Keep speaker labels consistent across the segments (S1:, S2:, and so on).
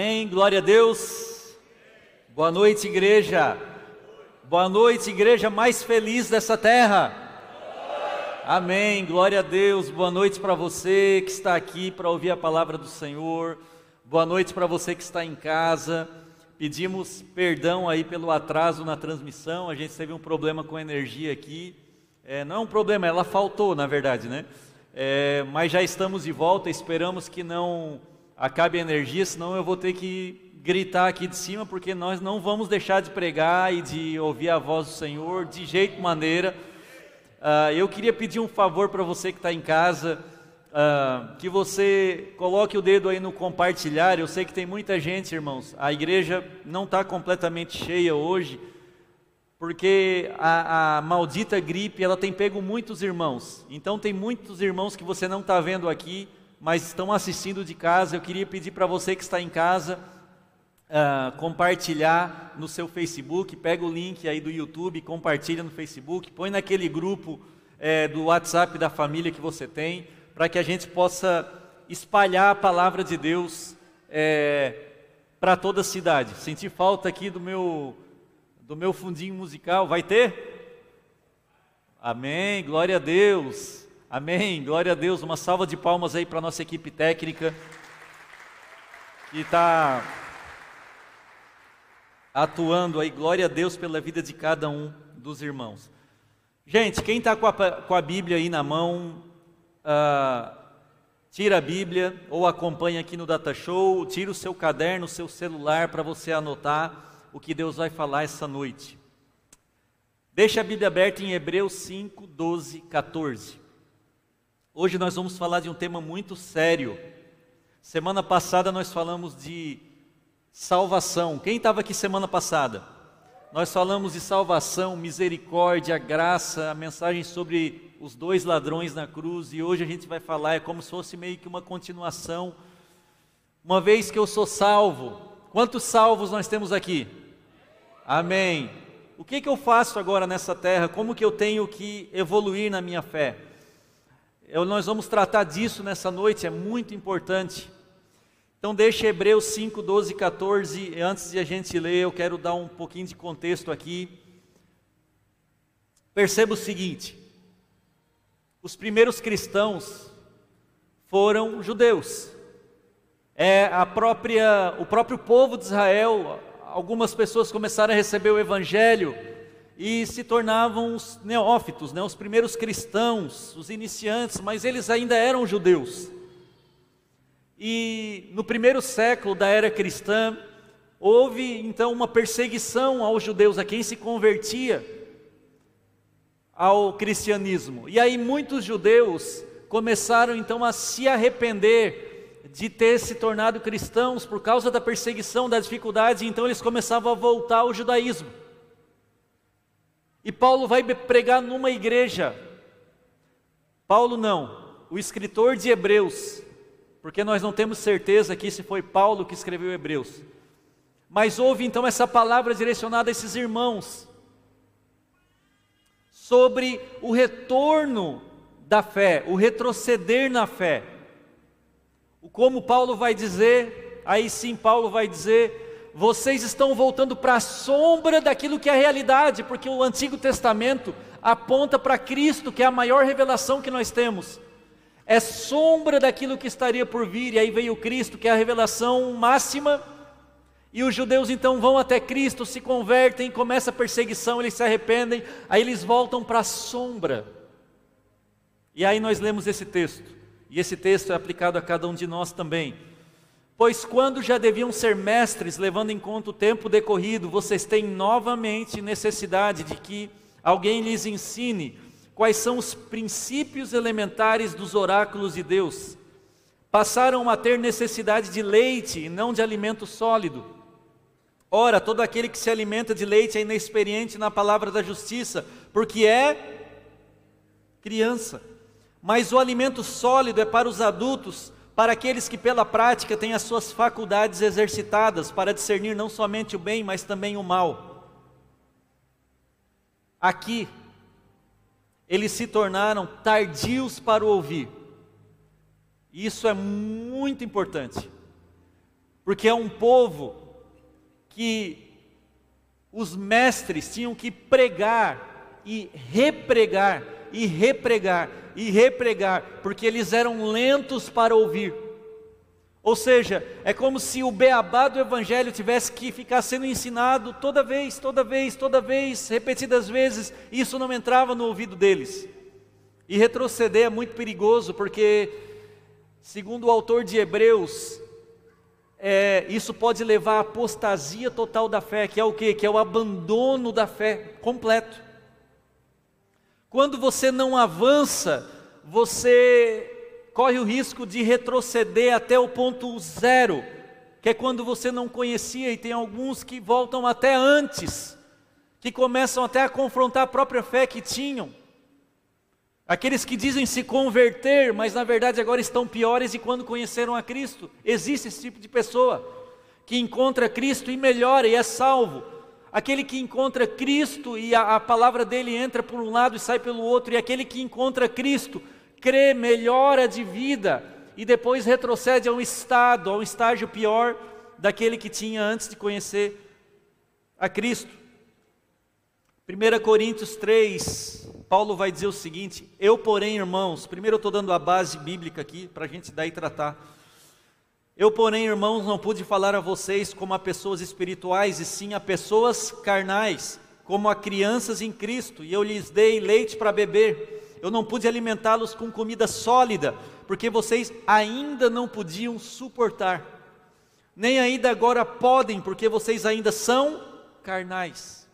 S1: Amém, glória a Deus. Boa noite, igreja. Boa noite, igreja mais feliz dessa terra. Amém, glória a Deus. Boa noite para você que está aqui para ouvir a palavra do Senhor. Boa noite para você que está em casa. Pedimos perdão aí pelo atraso na transmissão. A gente teve um problema com a energia aqui. É, não é um problema, ela faltou, na verdade, né? É, mas já estamos de volta. Esperamos que não acabe a energia, senão eu vou ter que gritar aqui de cima, porque nós não vamos deixar de pregar e de ouvir a voz do Senhor de jeito maneira. Uh, eu queria pedir um favor para você que está em casa, uh, que você coloque o dedo aí no compartilhar. Eu sei que tem muita gente, irmãos. A igreja não está completamente cheia hoje, porque a, a, maldita gripe ela tem pego muitos irmãos. Então tem muitos irmãos que você não está vendo aqui mas estão assistindo de casa, eu queria pedir para você que está em casa uh, compartilhar no seu Facebook, pega o link aí do YouTube, compartilha no Facebook, põe naquele grupo é, do WhatsApp da família que você tem, para que a gente possa espalhar a palavra de Deus é, para toda a cidade. Senti falta aqui do meu do meu fundinho musical, vai ter? Amém, glória a Deus. Amém. Glória a Deus. Uma salva de palmas aí para nossa equipe técnica que está atuando aí. Glória a Deus pela vida de cada um dos irmãos. Gente, quem está com, com, a Bíblia aí na mão, uh, tira a Bíblia ou acompanha aqui no Data Show, tira o seu caderno, o seu celular para você anotar o que Deus vai falar essa noite. Deixa a Bíblia aberta em Hebreus 5, 12, 14. Hoje nós vamos falar de um tema muito sério. Semana passada nós falamos de salvação. Quem estava aqui semana passada? Nós falamos de salvação, misericórdia, graça, a mensagem sobre os dois ladrões na cruz e hoje a gente vai falar, é como se fosse meio que uma continuação. Uma vez que eu sou salvo, quantos salvos nós temos aqui? Amém. O que, que eu faço agora nessa terra? Como que eu tenho que evoluir na minha fé? Eu, nós vamos tratar disso nessa noite, é muito importante. Então, deixe Hebreus 5, 12 e 14. Antes de a gente ler, eu quero dar um pouquinho de contexto aqui. Perceba o seguinte: os primeiros cristãos foram judeus. É a própria, o próprio povo de Israel. Algumas pessoas começaram a receber o evangelho e se tornavam os neófitos, né, os primeiros cristãos, os iniciantes, mas eles ainda eram judeus. E no primeiro século da era cristã, houve então uma perseguição aos judeus, a quem se convertia ao cristianismo. E aí muitos judeus começaram então a se arrepender de ter se tornado cristãos por causa da perseguição, da dificuldade, então eles começavam a voltar ao judaísmo. E Paulo vai pregar numa igreja. Paulo não, o escritor de Hebreus, porque nós não temos certeza aqui se foi Paulo que escreveu Hebreus. Mas houve então essa palavra direcionada a esses irmãos sobre o retorno da fé, o retroceder na fé. O como Paulo vai dizer, aí sim Paulo vai dizer vocês estão voltando para a sombra daquilo que é a realidade, porque o Antigo Testamento aponta para Cristo, que é a maior revelação que nós temos. É sombra daquilo que estaria por vir, e aí veio Cristo, que é a revelação máxima. E os judeus então vão até Cristo, se convertem, começa a perseguição, eles se arrependem, aí eles voltam para a sombra. E aí nós lemos esse texto, e esse texto é aplicado a cada um de nós também. Pois quando já deviam ser mestres, levando em conta o tempo decorrido, vocês têm novamente necessidade de que alguém lhes ensine quais são os princípios elementares dos oráculos de Deus. Passaram a ter necessidade de leite e não de alimento sólido. Ora, todo aquele que se alimenta de leite é inexperiente na palavra da justiça, porque é criança. Mas o alimento sólido é para os adultos, para aqueles que pela prática têm as suas faculdades exercitadas para discernir não somente o bem, mas também o mal. Aqui, eles se tornaram tardios para o ouvir. Isso é muito importante. porque é um povo que os mestres tinham que pregar e repregar e repregar e repregar, porque eles eram lentos para ouvir. Ou seja, é como se o beabá do evangelho tivesse que ficar sendo ensinado toda vez, toda vez, toda vez, repetidas vezes, e isso não entrava no ouvido deles. E retroceder é muito perigoso, porque, segundo o autor de Hebreus, é, isso pode levar à apostasia total da fé, que é o que? Que é o abandono da fé completo. Quando você não avança, você corre o risco de retroceder até o ponto zero, que é quando você não conhecia, e tem alguns que voltam até antes, que começam até a confrontar a própria fé que tinham. Aqueles que dizem se converter, mas na verdade agora estão piores de quando conheceram a Cristo. Existe esse tipo de pessoa que encontra Cristo e melhora e é salvo aquele que encontra Cristo e a, a, palavra dele entra por um lado e sai pelo outro, e aquele que encontra Cristo crê, melhora de vida e depois retrocede a um estado, a um estágio pior daquele que tinha antes de conhecer a Cristo. 1 Coríntios 3, Paulo vai dizer o seguinte: Eu, porém, irmãos, primeiro eu estou dando a base bíblica aqui para a gente daí tratar. Eu, porém, irmãos, não pude falar a vocês como a pessoas espirituais, e sim a pessoas carnais, como a crianças em Cristo, e eu lhes dei leite para beber. Eu não pude alimentá-los com comida sólida, porque vocês ainda não podiam suportar. Nem ainda agora podem, porque vocês ainda são carnais.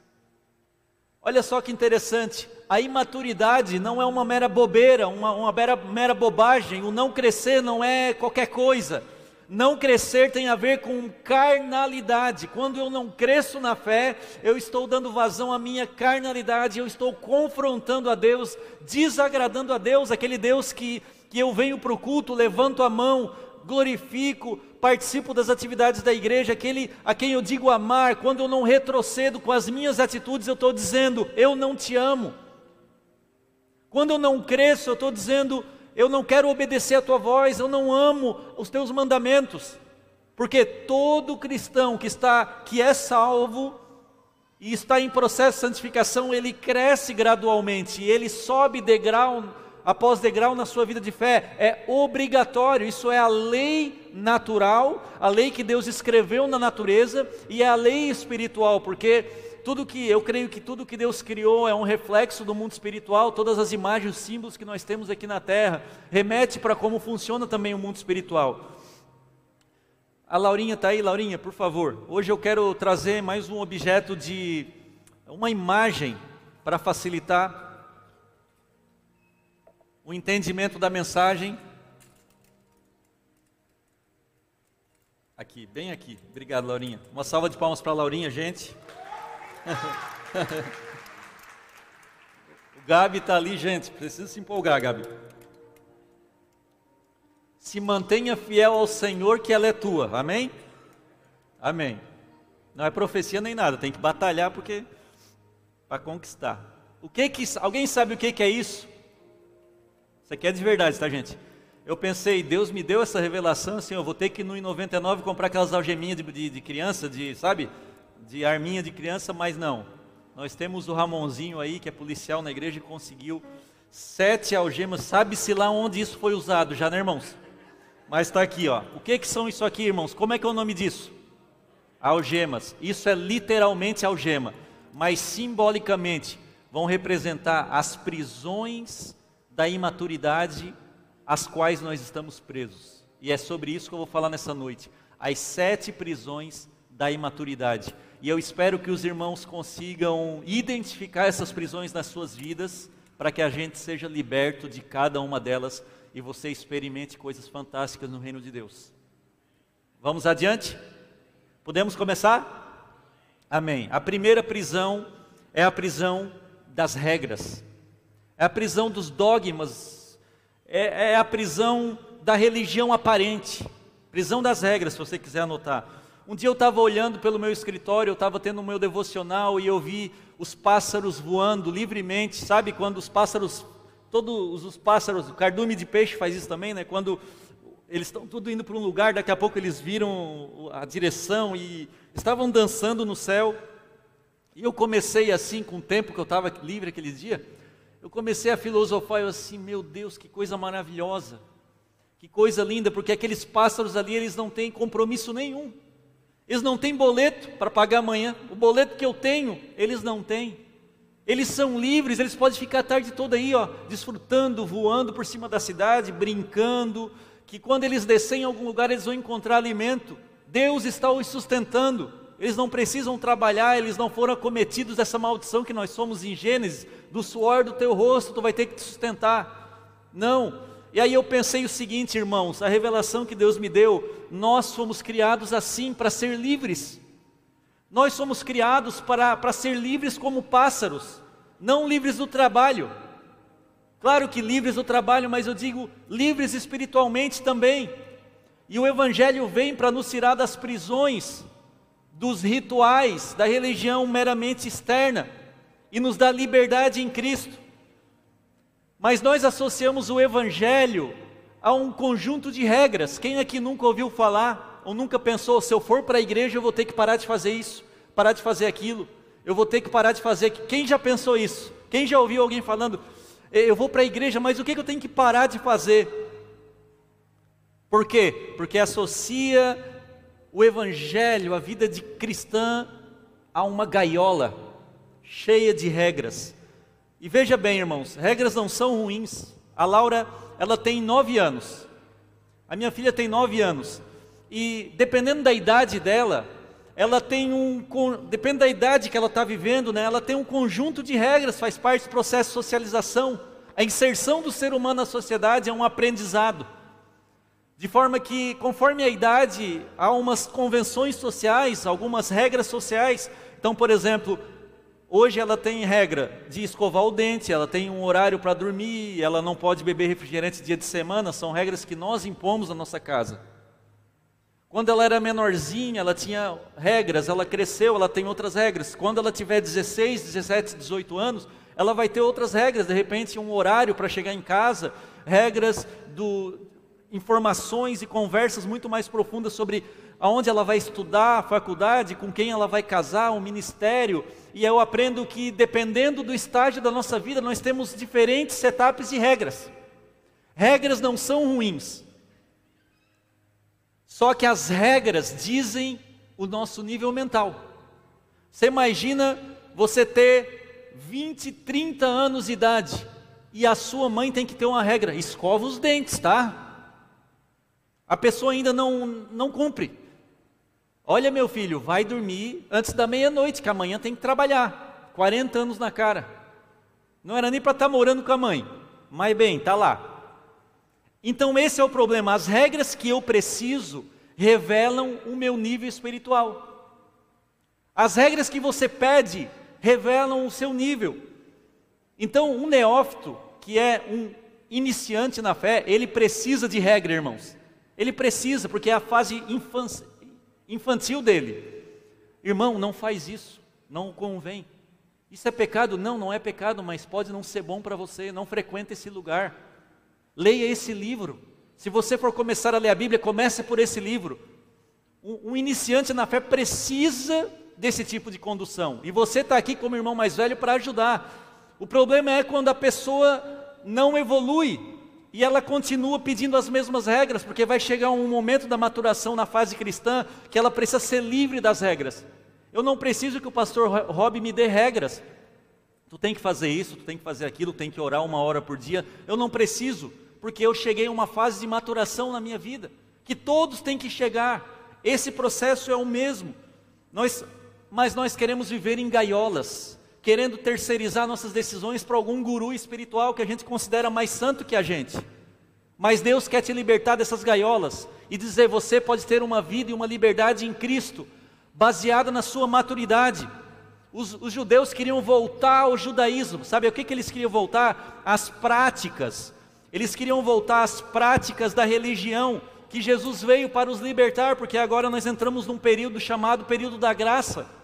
S1: Olha só que interessante, a imaturidade não é uma mera bobeira, uma, uma mera, mera bobagem, o não crescer não é qualquer coisa não crescer tem a ver com carnalidade. Quando eu não cresço na fé, eu estou dando vazão à minha carnalidade, eu estou confrontando a Deus, desagradando a Deus, aquele Deus que, que eu venho para o culto, levanto a mão, glorifico, participo das atividades da igreja, aquele a quem eu digo amar, quando eu não retrocedo com as minhas atitudes, eu estou dizendo, eu não te amo. Quando eu não cresço, eu estou dizendo, eu não quero obedecer a tua voz, eu não amo os teus mandamentos. Porque todo cristão que está que é salvo e está em processo de santificação, ele cresce gradualmente, ele sobe degrau após degrau na sua vida de fé. É obrigatório, isso é a lei natural, a lei que Deus escreveu na natureza e é a lei espiritual, porque tudo que eu creio que tudo que Deus criou é um reflexo do mundo espiritual, todas as imagens, os símbolos que nós temos aqui na terra, remete para como funciona também o mundo espiritual. A Laurinha está aí, Laurinha, por favor. Hoje eu quero trazer mais um objeto de uma imagem para facilitar o entendimento da mensagem. Aqui, bem aqui. Obrigado, Laurinha. Uma salva de palmas para a Laurinha, gente. o Gabi está ali, gente. Precisa se empolgar, Gabi. Se mantenha fiel ao Senhor, que ela é tua. Amém? Amém. Não é profecia nem nada, tem que batalhar porque para conquistar. O que que alguém sabe o que que é isso? Isso aqui é de verdade, tá, gente? Eu pensei, Deus me deu essa revelação, assim, eu vou ter que no 99 comprar aquelas algeminhas de, de, de criança, de, sabe? De arminha de criança, mas não. Nós temos o Ramonzinho aí, que é policial na igreja, e conseguiu sete algemas. Sabe-se lá onde isso foi usado já, né, irmãos? Mas está aqui, ó. O que, que são isso aqui, irmãos? Como é que é o nome disso? Algemas. Isso é literalmente algema, mas simbolicamente vão representar as prisões da imaturidade às quais nós estamos presos. E é sobre isso que eu vou falar nessa noite. As sete prisões da imaturidade. E eu espero que os irmãos consigam identificar essas prisões nas suas vidas, para que a gente seja liberto de cada uma delas e você experimente coisas fantásticas no reino de Deus. Vamos adiante? Podemos começar? Amém. A primeira prisão é a prisão das regras, é a prisão dos dogmas, é, é a prisão da religião aparente, prisão das regras, se você quiser anotar. Um dia eu estava olhando pelo meu escritório, eu estava tendo o meu devocional e eu vi os pássaros voando livremente. Sabe quando os pássaros, todos os pássaros, o cardume de peixe faz isso também, né? Quando eles estão tudo indo para um lugar, daqui a pouco eles viram a direção e estavam dançando no céu. E eu comecei assim, com o tempo que eu estava livre aquele dia, eu comecei a filosofar, eu assim, meu Deus, que coisa maravilhosa, que coisa linda, porque aqueles pássaros ali, eles não têm compromisso nenhum. Eles não têm boleto para pagar amanhã. O boleto que eu tenho, eles não têm. Eles são livres, eles podem ficar a tarde toda aí, ó, desfrutando, voando por cima da cidade, brincando, que quando eles descerem em algum lugar eles vão encontrar alimento. Deus está os sustentando. Eles não precisam trabalhar, eles não foram acometidos dessa maldição que nós somos em Gênesis, do suor do teu rosto tu vai ter que te sustentar. Não. E aí eu pensei o seguinte, irmãos, a revelação que Deus me deu, nós fomos criados assim para ser livres. Nós somos criados para, para ser livres como pássaros, não livres do trabalho. Claro que livres do trabalho, mas eu digo livres espiritualmente também. E o Evangelho vem para nos tirar das prisões, dos rituais, da religião meramente externa e nos dá liberdade em Cristo. Mas nós associamos o Evangelho a um conjunto de regras. Quem aqui nunca ouviu falar ou nunca pensou, se eu for para a igreja eu vou ter que parar de fazer isso, parar de fazer aquilo, eu vou ter que parar de fazer. Quem já pensou isso? Quem já ouviu alguém falando, eu vou para a igreja, mas o que eu tenho que parar de fazer? Por quê? Porque associa o evangelho, a vida de cristã, a uma gaiola cheia de regras. E veja bem, irmãos, regras não são ruins. A Laura, ela tem nove anos. A minha filha tem nove anos. E dependendo da idade dela, ela tem um, depende da idade que ela está vivendo, né? Ela tem um conjunto de regras, faz parte do processo de socialização. A inserção do ser humano na sociedade é um aprendizado. De forma que, conforme a idade, há umas convenções sociais, algumas regras sociais. Então, por exemplo, hoje ela tem regra de escovar o dente, ela tem um horário para dormir, ela não pode beber refrigerante dia de semana, são regras que nós impomos na nossa casa. Quando ela era menorzinha, ela tinha regras, ela cresceu, ela tem outras regras. Quando ela tiver 16, 17, 18 anos, ela vai ter outras regras, de repente um horário para chegar em casa, regras do informações e conversas muito mais profundas sobre aonde ela vai estudar, a faculdade, com quem ela vai casar, o ministério. E eu aprendo que dependendo do estágio da nossa vida, nós temos diferentes setups e regras. Regras não são ruins. Só que as regras dizem o nosso nível mental. Você imagina você ter 20, 30 anos de idade e a sua mãe tem que ter uma regra: escova os dentes, tá? A pessoa ainda não, não cumpre. Olha, meu filho, vai dormir antes da meia-noite, que amanhã tem que trabalhar. 40 anos na cara. Não era nem para estar tá morando com a mãe. Mas bem, tá lá. Então esse é o problema. As regras que eu preciso revelam o meu nível espiritual. As regras que você pede revelam o seu nível. Então, um neófito, que é um iniciante na fé, ele precisa de regra, irmãos. Ele precisa, porque é a fase infantil dele. Irmão, não faz isso, não convém. Isso é pecado? Não, não é pecado, mas pode não ser bom para você. Não frequente esse lugar. Leia esse livro. Se você for começar a ler a Bíblia, comece por esse livro. Um, um iniciante na fé precisa desse tipo de condução. E você está aqui como irmão mais velho para ajudar. O problema é quando a pessoa não evolui e ela continua pedindo as mesmas regras, porque vai chegar um momento da maturação na fase cristã que ela precisa ser livre das regras. Eu não preciso que o pastor Rob me dê regras. Tu tem que fazer isso, tu tem que fazer aquilo, tem que orar uma hora por dia. Eu não preciso, porque eu cheguei a uma fase de maturação na minha vida, que todos têm que chegar. Esse processo é o mesmo. Nós, mas nós queremos viver em gaiolas, querendo terceirizar nossas decisões para algum guru espiritual que a gente considera mais santo que a gente. Mas Deus quer te libertar dessas gaiolas e dizer: você pode ter uma vida e uma liberdade em Cristo, baseada na sua maturidade. Os, os judeus queriam voltar ao judaísmo, sabe o que, que eles queriam voltar? As práticas. Eles queriam voltar às práticas da religião que Jesus veio para os libertar, porque agora nós entramos num período chamado período da graça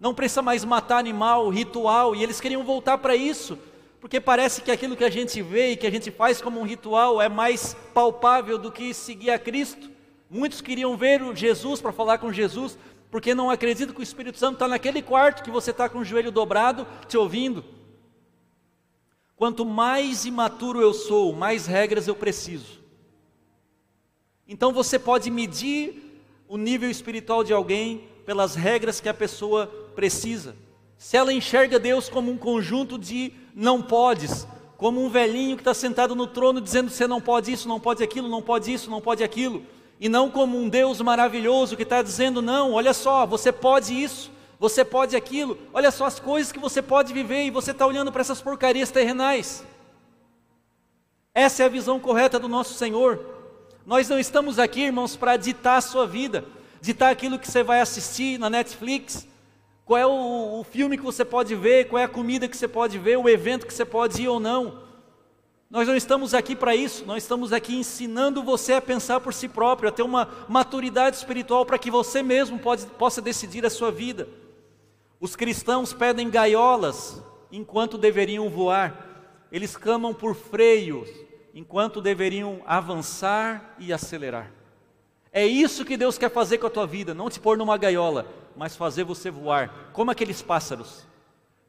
S1: não precisa mais matar animal, ritual, e eles queriam voltar para isso, porque parece que aquilo que a gente vê e que a gente faz como um ritual é mais palpável do que seguir a Cristo. Muitos queriam ver Jesus para falar com Jesus, porque não acreditam que o Espírito Santo está naquele quarto que você está com o joelho dobrado te ouvindo. Quanto mais imaturo eu sou, mais regras eu preciso. Então você pode medir o nível espiritual de alguém pelas regras que a pessoa precisa. Se ela enxerga Deus como um conjunto de não podes, como um velhinho que está sentado no trono dizendo você não pode isso, não pode aquilo, não pode isso, não pode aquilo, e não como um Deus maravilhoso que está dizendo não, olha só, você pode isso, você pode aquilo, olha só as coisas que você pode viver e você está olhando para essas porcarias terrenais. Essa é a visão correta do nosso Senhor. Nós não estamos aqui, irmãos, para ditar a sua vida, ditar aquilo que você vai assistir na Netflix, qual é o, o, filme que você pode ver, qual é a comida que você pode ver, o evento que você pode ir ou não. Nós não estamos aqui para isso, nós estamos aqui ensinando você a pensar por si próprio, a ter uma maturidade espiritual para que você mesmo pode, possa decidir a sua vida. Os cristãos pedem gaiolas enquanto deveriam voar, eles clamam por freios enquanto deveriam avançar e acelerar. É isso que Deus quer fazer com a tua vida, não te pôr numa gaiola, mas fazer você voar, como aqueles pássaros.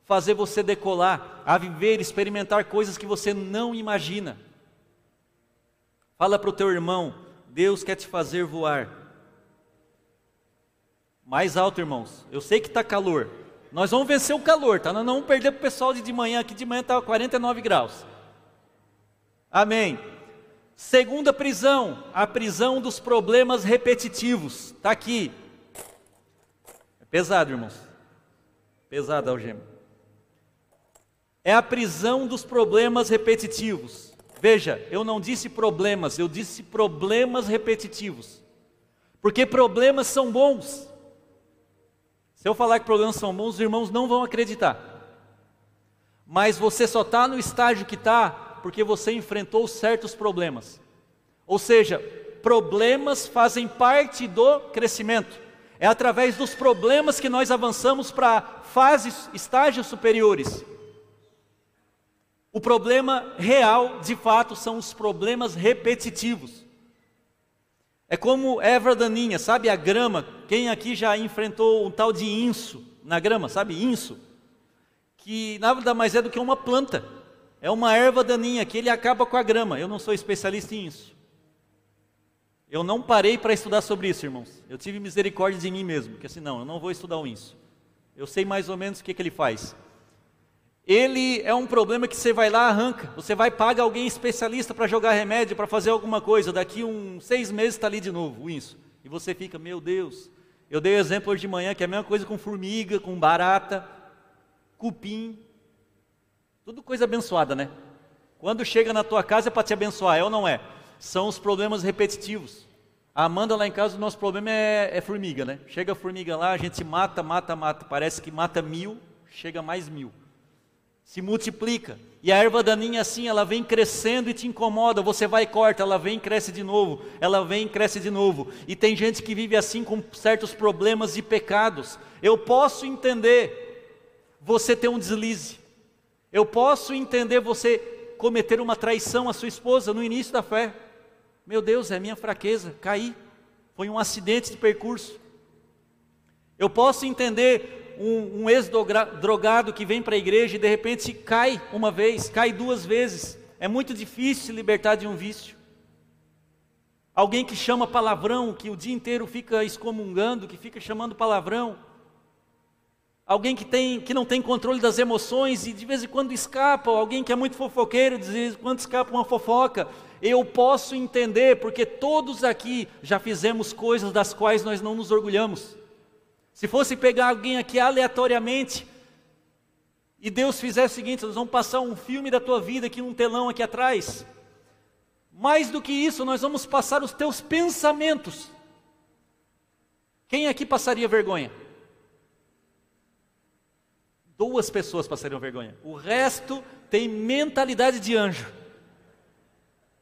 S1: Fazer você decolar, a viver, experimentar coisas que você não imagina. Fala para o teu irmão, Deus quer te fazer voar. Mais alto, irmãos. Eu sei que está calor, nós vamos vencer o calor, tá? Nós não vamos perder para o pessoal de, de manhã, que de manhã estava 49 graus. Amém. Segunda prisão, a prisão dos problemas repetitivos. Está aqui. É pesado, irmãos. Pesado, algema. É a prisão dos problemas repetitivos. Veja, eu não disse problemas, eu disse problemas repetitivos. Porque problemas são bons. Se eu falar que problemas são bons, os irmãos não vão acreditar. Mas você só está no estágio que está porque você enfrentou certos problemas. Ou seja, problemas fazem parte do crescimento. É através dos problemas que nós avançamos para fases, estágios superiores. O problema real, de fato, são os problemas repetitivos. É como erva daninha, sabe a grama? Quem aqui já enfrentou um tal de inso na grama, sabe inso? Que nada mais é do que uma planta. É uma erva daninha que ele acaba com a grama. Eu não sou especialista em isso. Eu não parei para estudar sobre isso, irmãos. Eu tive misericórdia de mim mesmo, porque assim, não, eu não vou estudar o inso. Eu sei mais ou menos o que, que ele faz ele é um problema que você vai lá, arranca. Você vai pagar alguém especialista para jogar remédio, para fazer alguma coisa. Daqui uns seis meses está ali de novo, isso. E você fica, meu Deus. Eu dei exemplo hoje de manhã que é a mesma coisa com formiga, com barata, cupim. Tudo coisa abençoada, né? Quando chega na tua casa é para te abençoar, é ou não é? São os problemas repetitivos. A Amanda lá em casa, o nosso problema é, é formiga, né? Chega a formiga lá, a gente mata, mata, mata. Parece que mata mil, chega mais mil se multiplica. E a erva daninha assim, ela vem crescendo e te incomoda, você vai e corta, ela vem e cresce de novo, ela vem e cresce de novo. E tem gente que vive assim com certos problemas e pecados. Eu posso entender você ter um deslize. Eu posso entender você cometer uma traição à sua esposa no início da fé. Meu Deus, é minha fraqueza, caí. Foi um acidente de percurso. Eu posso entender um, um ex-drogado que vem para a igreja e de repente cai uma vez, cai duas vezes. É muito difícil se libertar de um vício. Alguém que chama palavrão, que o dia inteiro fica excomungando, que fica chamando palavrão. Alguém que, tem, que não tem controle das emoções e de vez em quando escapa. Alguém que é muito fofoqueiro, de vez em quando escapa uma fofoca. Eu posso entender, porque todos aqui já fizemos coisas das quais nós não nos orgulhamos. Se fosse pegar alguém aqui aleatoriamente e Deus fizesse o seguinte: nós vamos passar um filme da tua vida aqui num telão aqui atrás. Mais do que isso, nós vamos passar os teus pensamentos. Quem aqui passaria vergonha? Duas pessoas passariam vergonha. O resto tem mentalidade de anjo.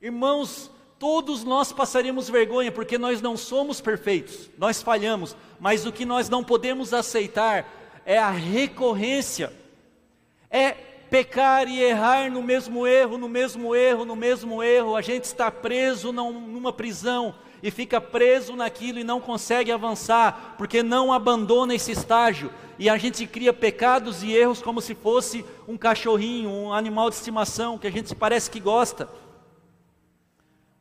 S1: Irmãos, Todos nós passaríamos vergonha porque nós não somos perfeitos, nós falhamos, mas o que nós não podemos aceitar é a recorrência, é pecar e errar no mesmo erro, no mesmo erro, no mesmo erro. A gente está preso numa prisão e fica preso naquilo e não consegue avançar, porque não abandona esse estágio. E a gente cria pecados e erros como se fosse um cachorrinho, um animal de estimação que a gente parece que gosta.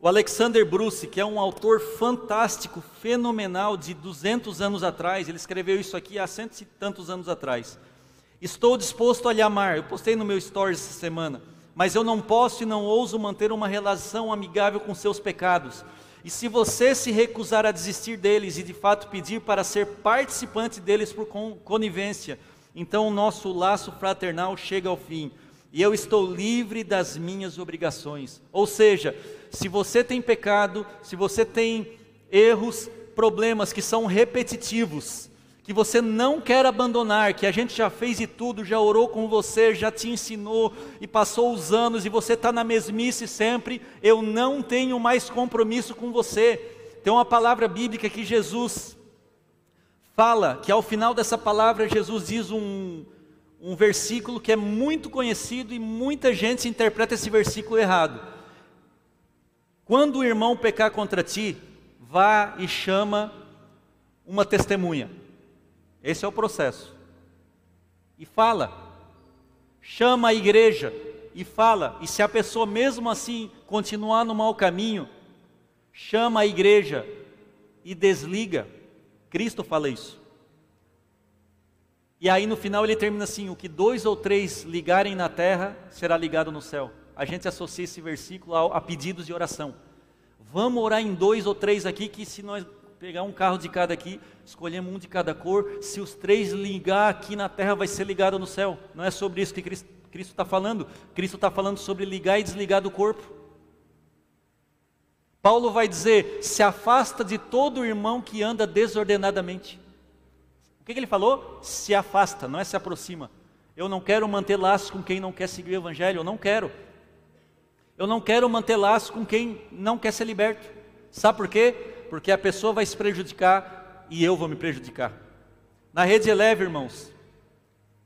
S1: O Alexander Bruce, que é um autor fantástico, fenomenal, de 200 anos atrás, ele escreveu isso aqui há cento e tantos anos atrás. Estou disposto a lhe amar, eu postei no meu stories essa semana, mas eu não posso e não ouso manter uma relação amigável com seus pecados. E se você se recusar a desistir deles e de fato pedir para ser participante deles por conivência, então o nosso laço fraternal chega ao fim e eu estou livre das minhas obrigações. Ou seja, se você tem pecado, se você tem erros, problemas que são repetitivos, que você não quer abandonar, que a gente já fez de tudo, já orou com você, já te ensinou e passou os anos e você está na mesmice sempre, eu não tenho mais compromisso com você. Tem uma palavra bíblica que Jesus fala, que ao final dessa palavra Jesus diz um, um versículo que é muito conhecido e muita gente interpreta esse versículo errado. Quando o irmão pecar contra ti, vá e chama uma testemunha. Esse é o processo. E fala. Chama a igreja e fala. E se a pessoa mesmo assim continuar no mau caminho, chama a igreja e desliga. Cristo fala isso. E aí no final ele termina assim: o que dois ou três ligarem na terra será ligado no céu. A gente associa esse versículo a, pedidos de oração. Vamos orar em dois ou três aqui, que se nós pegar um carro de cada aqui, escolhemos um de cada cor, se os três ligar aqui na terra, vai ser ligado no céu. Não é sobre isso que Cristo está falando. Cristo está falando sobre ligar e desligar do corpo. Paulo vai dizer: se afasta de todo irmão que anda desordenadamente que, que ele falou? Se afasta, não é se aproxima. Eu não quero manter laços com quem não quer seguir o Evangelho, eu não quero. Eu não quero manter laços com quem não quer ser liberto. Sabe por quê? Porque a pessoa vai se prejudicar e eu vou me prejudicar. Na rede Eleve, irmãos,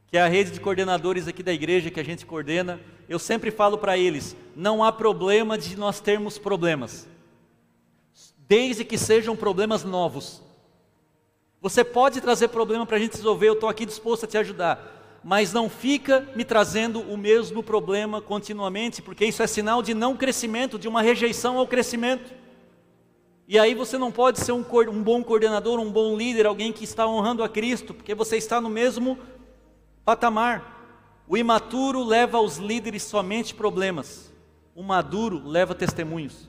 S1: que é a rede de coordenadores aqui da igreja que a gente coordena, eu sempre falo para eles: não há problema de nós termos problemas, desde que sejam problemas novos. Você pode trazer problema para a gente resolver, eu estou aqui disposto a te ajudar. Mas não fica me trazendo o mesmo problema continuamente, porque isso é sinal de não crescimento, de uma rejeição ao crescimento. E aí você não pode ser um, um bom coordenador, um bom líder, alguém que está honrando a Cristo, porque você está no mesmo patamar. O imaturo leva aos líderes somente problemas, o maduro leva testemunhos.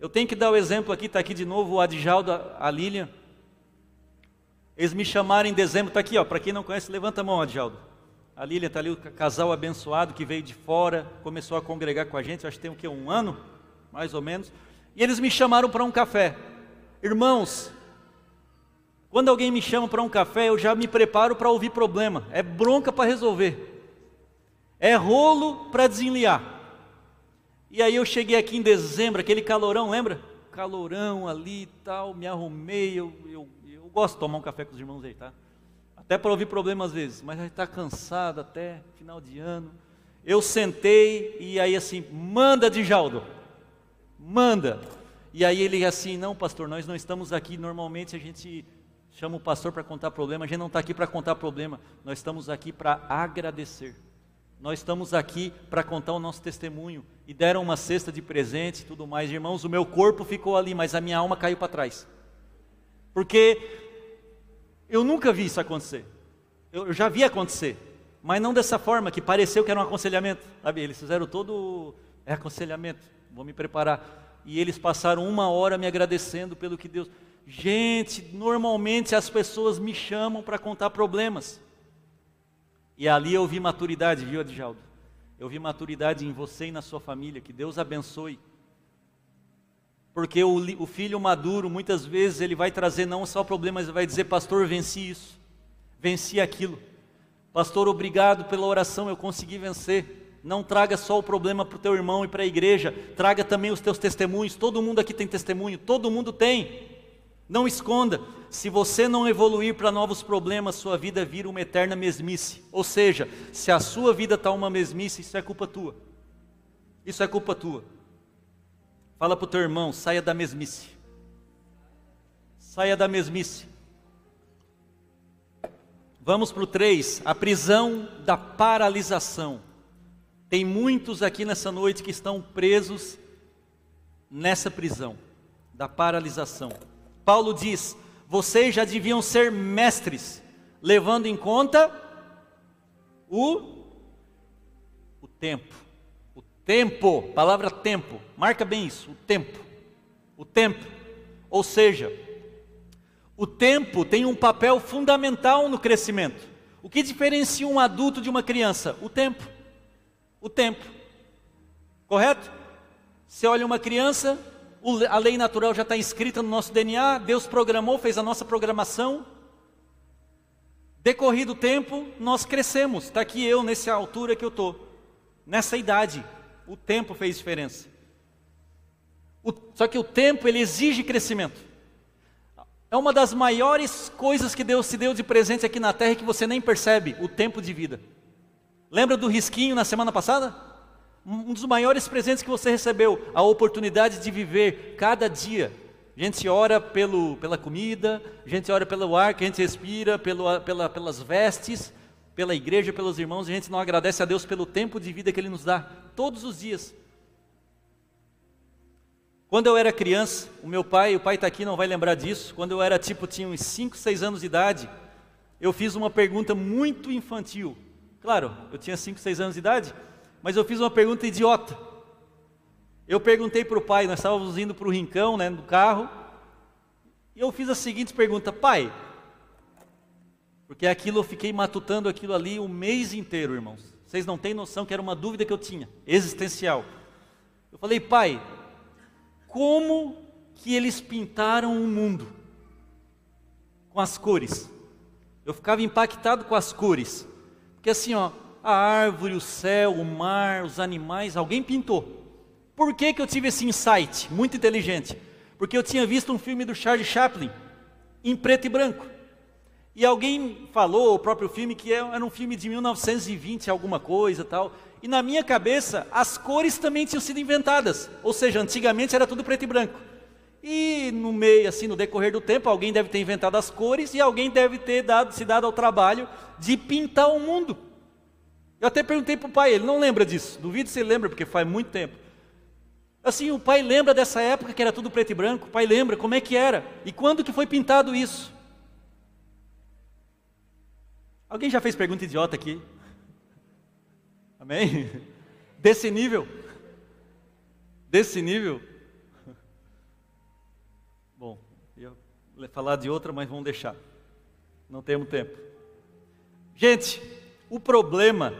S1: Eu tenho que dar o exemplo aqui, está aqui de novo o Adjaldo, a Lilian. Eles me chamaram em dezembro, está aqui, ó, para quem não conhece, levanta a mão, Adjaldo. A Lília está ali, o casal abençoado que veio de fora, começou a congregar com a gente, acho que tem o quê? Um ano, mais ou menos. E eles me chamaram para um café. Irmãos, quando alguém me chama para um café, eu já me preparo para ouvir problema. É bronca para resolver. É rolo para desenliar. E aí eu cheguei aqui em dezembro, aquele calorão, lembra? Calorão ali e tal, me arrumei, eu, eu eu gosto de tomar um café com os irmãos aí, tá? Até para ouvir problemas às vezes, mas já está cansado até final de ano. Eu sentei e aí assim, manda de Jaldo, manda. E aí ele assim, não pastor, nós não estamos aqui, normalmente a gente chama o pastor para contar problema, a gente não está aqui para contar problema, nós estamos aqui para agradecer. Nós estamos aqui para contar o nosso testemunho. E deram uma cesta de presente e tudo mais. Irmãos, o meu corpo ficou ali, mas a minha alma caiu para trás. Porque eu nunca vi isso acontecer. Eu, já vi acontecer, mas não dessa forma que pareceu que era um aconselhamento. Sabe? Eles fizeram todo é aconselhamento. Vou me preparar. E eles passaram uma hora me agradecendo pelo que Deus. Gente, normalmente as pessoas me chamam para contar problemas. E ali eu vi maturidade, viu, Adjaldo? Eu vi maturidade em você e na sua família. Que Deus abençoe. Porque o, o, filho maduro, muitas vezes, ele vai trazer não só problemas, ele vai dizer, pastor, venci isso, venci aquilo. Pastor, obrigado pela oração, eu consegui vencer. Não traga só o problema para o teu irmão e para a igreja, traga também os teus testemunhos. Todo mundo aqui tem testemunho, todo mundo tem. Não esconda. Se você não evoluir para novos problemas, sua vida vira uma eterna mesmice. Ou seja, se a sua vida está uma mesmice, isso é culpa tua. Isso é culpa tua. Fala para o teu irmão, saia da mesmice. Saia da mesmice. Vamos para o 3, a prisão da paralisação. Tem muitos aqui nessa noite que estão presos nessa prisão da paralisação. Paulo diz: vocês já deviam ser mestres, levando em conta o, o tempo. O tempo, palavra tempo, marca bem isso, o tempo. O tempo. Ou seja, o tempo tem um papel fundamental no crescimento. O que diferencia um adulto de uma criança? O tempo. O tempo. Correto? Você olha uma criança, a lei natural já está inscrita no nosso DNA, Deus programou, fez a nossa programação. Decorrido o tempo, nós crescemos. Está aqui eu, nessa altura que eu estou, nessa idade. O tempo fez diferença. O, só que o tempo, ele exige crescimento. É uma das maiores coisas que Deus se deu de presente aqui na terra que você nem percebe: o tempo de vida. Lembra do risquinho na semana passada? um dos maiores presentes que você recebeu, a oportunidade de viver cada dia. A gente ora pelo, pela comida, a gente ora pelo ar que a gente respira, pelo, pela, pelas vestes, pela igreja, pelos irmãos, a gente não agradece a Deus pelo tempo de vida que Ele nos dá, todos os dias. Quando eu era criança, o meu pai, o pai está aqui, não vai lembrar disso, quando eu era tipo, tinha uns 5, 6 anos de idade, eu fiz uma pergunta muito infantil. Claro, eu tinha 5, 6 anos de idade, mas eu fiz uma pergunta idiota. Eu perguntei para o pai, nós estávamos indo para o rincão, né, no carro, e eu fiz a seguinte pergunta: Pai, porque aquilo eu fiquei matutando aquilo ali o mês inteiro, irmãos. Vocês não têm noção que era uma dúvida que eu tinha, existencial. Eu falei, pai, como que eles pintaram o mundo? Com as cores. Eu ficava impactado com as cores. Porque assim, ó, a árvore, o céu, o mar, os animais, alguém pintou. Por que, que eu tive esse insight muito inteligente? Porque eu tinha visto um filme do Charlie Chaplin, em preto e branco. E alguém falou, o próprio filme, que é, era um filme de 1920, alguma coisa tal. E na minha cabeça, as cores também tinham sido inventadas. Ou seja, antigamente era tudo preto e branco. E no meio, assim, no decorrer do tempo, alguém deve ter inventado as cores e alguém deve ter dado, se dado ao trabalho de pintar o mundo. Eu até perguntei para o pai, ele não lembra disso. Duvido se ele lembra, porque faz muito tempo. Assim, o pai lembra dessa época que era tudo preto e branco? O pai lembra como é que era? E quando que foi pintado isso? Alguém já fez pergunta idiota aqui? Amém? Desse nível? Desse nível? Bom, ia falar de outra, mas vamos deixar. Não temos tempo. Gente, o problema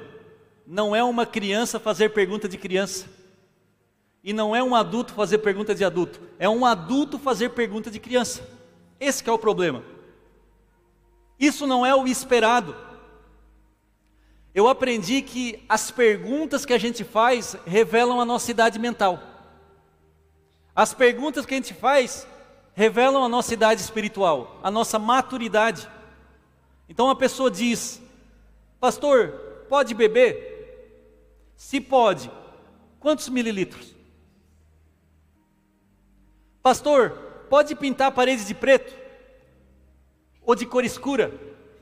S1: não é uma criança fazer pergunta de criança. E não é um adulto fazer pergunta de adulto. É um adulto fazer pergunta de criança. Esse é o problema. Isso não é o esperado. Eu aprendi que as perguntas que a gente faz revelam a nossa idade mental. As perguntas que a gente faz revelam a nossa idade espiritual, a nossa maturidade. Então a pessoa diz: Pastor, pode beber? Se pode, quantos mililitros? Pastor, pode pintar a parede de preto? Ou de cor escura?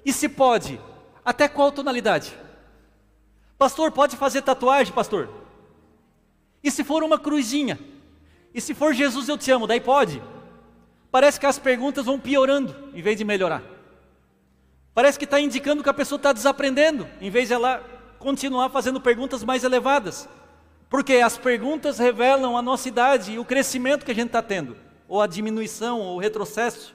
S1: E se pode, até qual tonalidade? Pastor, pode fazer tatuagem, pastor? E se for uma cruzinha? E se for Jesus eu te amo, daí pode? Parece que as perguntas vão piorando em vez de melhorar. Parece que está indicando que a pessoa está desaprendendo, em vez de ela continuar fazendo perguntas mais elevadas. Porque as perguntas revelam a nossa idade e o crescimento que a gente está tendo, ou a diminuição, ou o retrocesso.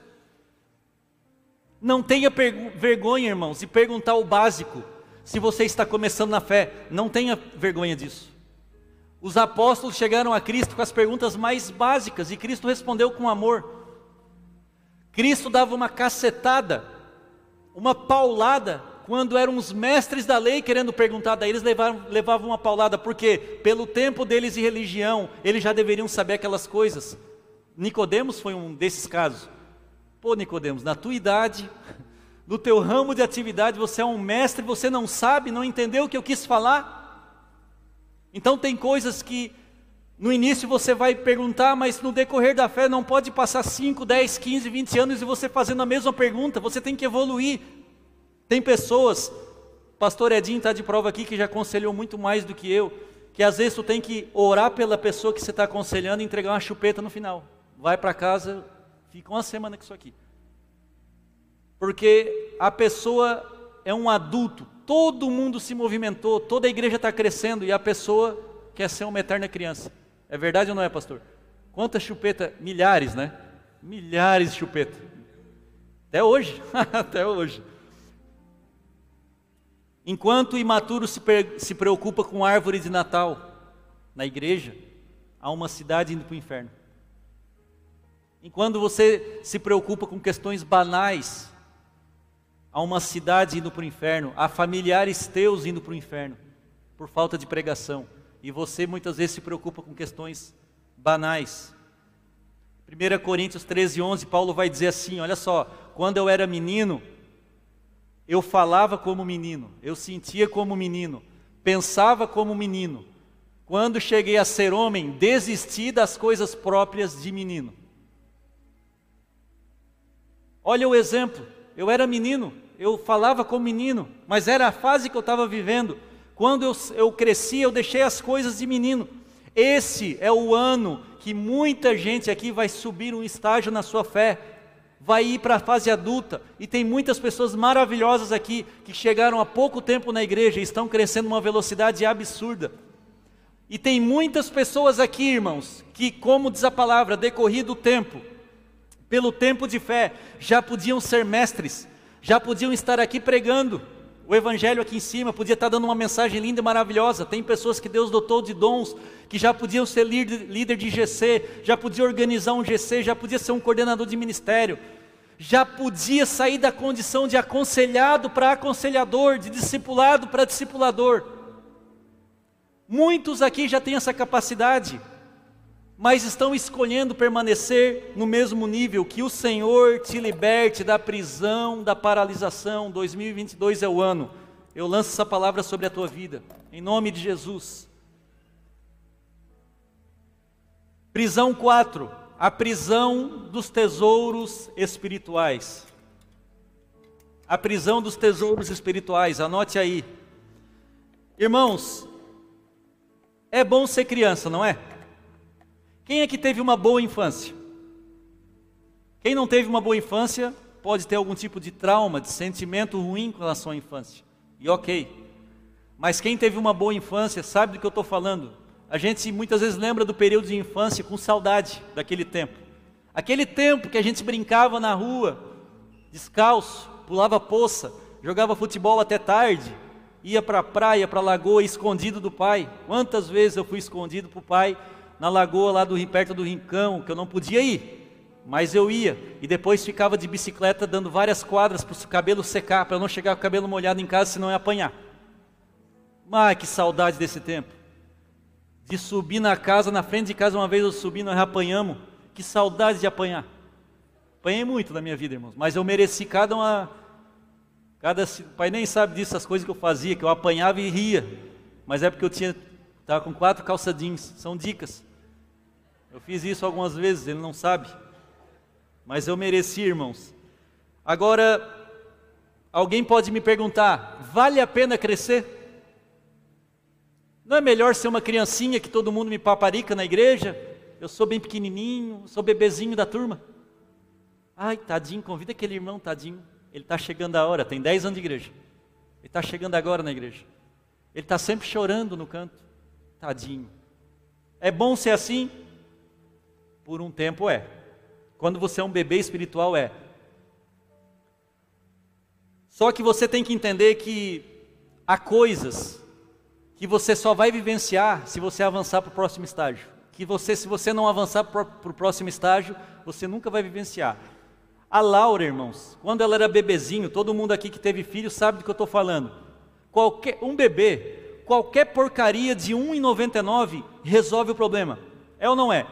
S1: Não tenha vergonha, irmãos, de perguntar o básico. Se você está começando na fé, não tenha vergonha disso. Os apóstolos chegaram a Cristo com as perguntas mais básicas e Cristo respondeu com amor. Cristo dava uma cacetada, uma paulada quando eram os mestres da lei querendo perguntar, daí eles levavam, levavam uma paulada, porque pelo tempo deles de religião, eles já deveriam saber aquelas coisas. Nicodemos foi um desses casos. Pô, Nicodemos, na tua idade, no teu ramo de atividade, você é um mestre, você não sabe, não entendeu o que eu quis falar? Então tem coisas que no início você vai perguntar, mas no decorrer da fé não pode passar 5, 10, 15, 20 anos e você fazendo a mesma pergunta, você tem que evoluir. Tem pessoas, pastor Edinho está de prova aqui que já aconselhou muito mais do que eu, que às vezes tu tem que orar pela pessoa que você está aconselhando e entregar uma chupeta no final. Vai para casa, Fica uma semana com isso aqui. Porque a pessoa é um adulto, todo mundo se movimentou, toda a igreja está crescendo e a pessoa quer ser uma eterna criança. É verdade ou não é, pastor? Quantas chupetas? Milhares, né? Milhares de chupetas. Até hoje, até hoje. Enquanto o imaturo se, se preocupa com árvore de Natal na igreja, há uma cidade indo para o inferno. Enquanto você se preocupa com questões banais, há uma cidade indo para o inferno, há familiares teus indo para o inferno, por falta de pregação. E você muitas vezes se preocupa com questões banais. 1 Coríntios 13, 11, Paulo vai dizer assim: Olha só, quando eu era menino, eu falava como menino, eu sentia como menino, pensava como menino. Quando cheguei a ser homem, desisti das coisas próprias de menino. Olha o exemplo. Eu era menino, eu falava como menino, mas era a fase que eu estava vivendo. Quando eu, eu cresci, eu deixei as coisas de menino. Esse é o ano que muita gente aqui vai subir um estágio na sua fé, vai ir para a fase adulta, e tem muitas pessoas maravilhosas aqui que chegaram há pouco tempo na igreja e estão crescendo uma velocidade absurda. E tem muitas pessoas aqui, irmãos, que, como diz a palavra, decorrido o tempo, pelo tempo de fé, já podiam ser mestres, já podiam estar aqui pregando o evangelho aqui em cima, podia estar dando uma mensagem linda e maravilhosa. Tem pessoas que Deus dotou de dons, que já podiam ser líder, de GC, já podia organizar um GC, já podia ser um coordenador de ministério, já podia sair da condição de aconselhado para aconselhador, de discipulado para discipulador. Muitos aqui já têm essa capacidade mas estão escolhendo permanecer no mesmo nível. Que o Senhor te liberte da prisão, da paralisação. 2022 é o ano. Eu lanço essa palavra sobre a tua vida, em nome de Jesus. Prisão 4, a prisão dos tesouros espirituais. A prisão dos tesouros espirituais, anote aí. Irmãos, é bom ser criança, não é? Quem é que teve uma boa infância? Quem não teve uma boa infância pode ter algum tipo de trauma, de sentimento ruim com relação à infância. E ok. Mas quem teve uma boa infância sabe do que eu estou falando. A gente muitas vezes lembra do período de infância com saudade daquele tempo. Aquele tempo que a gente brincava na rua, descalço, pulava poça, jogava futebol até tarde, ia para a praia, para a lagoa, escondido do pai. Quantas vezes eu fui escondido para o pai na lagoa lá do perto do Rincão, que eu não podia ir, mas eu ia e depois ficava de bicicleta dando várias quadras para o cabelo secar, para eu não chegar com o cabelo molhado em casa, senão ia apanhar. Mas que saudade desse tempo. De subir na casa, na frente de casa, uma vez eu subi, nós apanhamos. Que saudade de apanhar. Apanhei muito na minha vida, irmãos, mas eu mereci cada uma. Cada, pai nem sabe disso, as coisas que eu fazia, que eu apanhava e ria. Mas é porque eu tinha estava com quatro calçadinhos, são dicas. Eu fiz isso algumas vezes, ele não sabe. Mas eu mereci, irmãos. Agora, alguém pode me perguntar: vale a pena crescer? Não é melhor ser uma criancinha que todo mundo me paparica na igreja? Eu sou bem pequenininho, sou bebezinho da turma. Ai, tadinho, convida aquele irmão, tadinho. Ele está chegando a hora, tem 10 anos de igreja. Ele está chegando agora na igreja. Ele está sempre chorando no canto. Tadinho. É bom ser assim? Por um tempo é. Quando você é um bebê espiritual, é. Só que você tem que entender que há coisas que você só vai vivenciar se você avançar para o próximo estágio. Que você, se você não avançar para o próximo estágio, você nunca vai vivenciar. A Laura, irmãos, quando ela era bebezinho, todo mundo aqui que teve filho sabe do que eu estou falando. Qualquer um bebê, qualquer porcaria de 1,99 resolve o problema. É ou não é?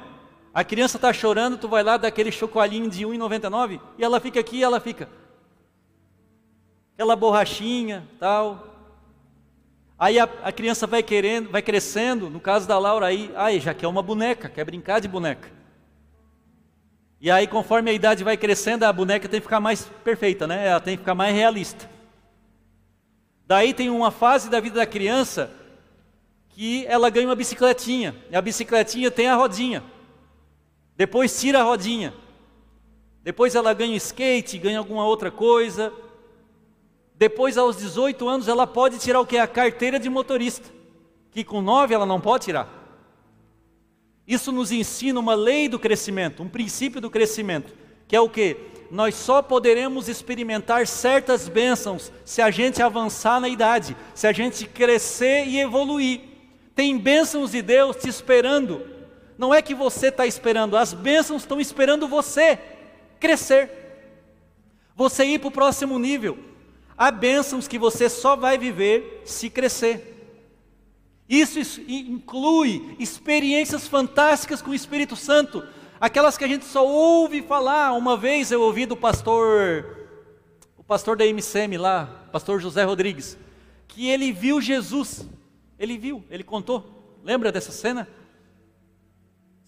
S1: A criança está chorando, tu vai lá dar aquele chocolinho de 1,99 e ela fica aqui ela fica. Aquela borrachinha, tal. Aí a, a, criança vai querendo, vai crescendo, no caso da Laura aí, aí já quer uma boneca, quer brincar de boneca. E aí conforme a idade vai crescendo, a boneca tem que ficar mais perfeita, né? Ela tem que ficar mais realista. Daí tem uma fase da vida da criança que ela ganha uma bicicletinha, e a bicicletinha tem a rodinha. Depois tira a rodinha. Depois ela ganha skate, ganha alguma outra coisa. Depois, aos 18 anos, ela pode tirar o que? A carteira de motorista. Que com 9 ela não pode tirar. Isso nos ensina uma lei do crescimento, um princípio do crescimento, que é o que? Nós só poderemos experimentar certas bênçãos se a gente avançar na idade, se a gente crescer e evoluir. Tem bênçãos de Deus te esperando não é que você está esperando, as bênçãos estão esperando você crescer, você ir para o próximo nível. Há bênçãos que você só vai viver se crescer. Isso inclui experiências fantásticas com o Espírito Santo, aquelas que a gente só ouve falar. Uma vez eu ouvi do pastor, o pastor da MCM lá, pastor José Rodrigues, que ele viu Jesus. Ele viu, ele contou. Lembra dessa cena?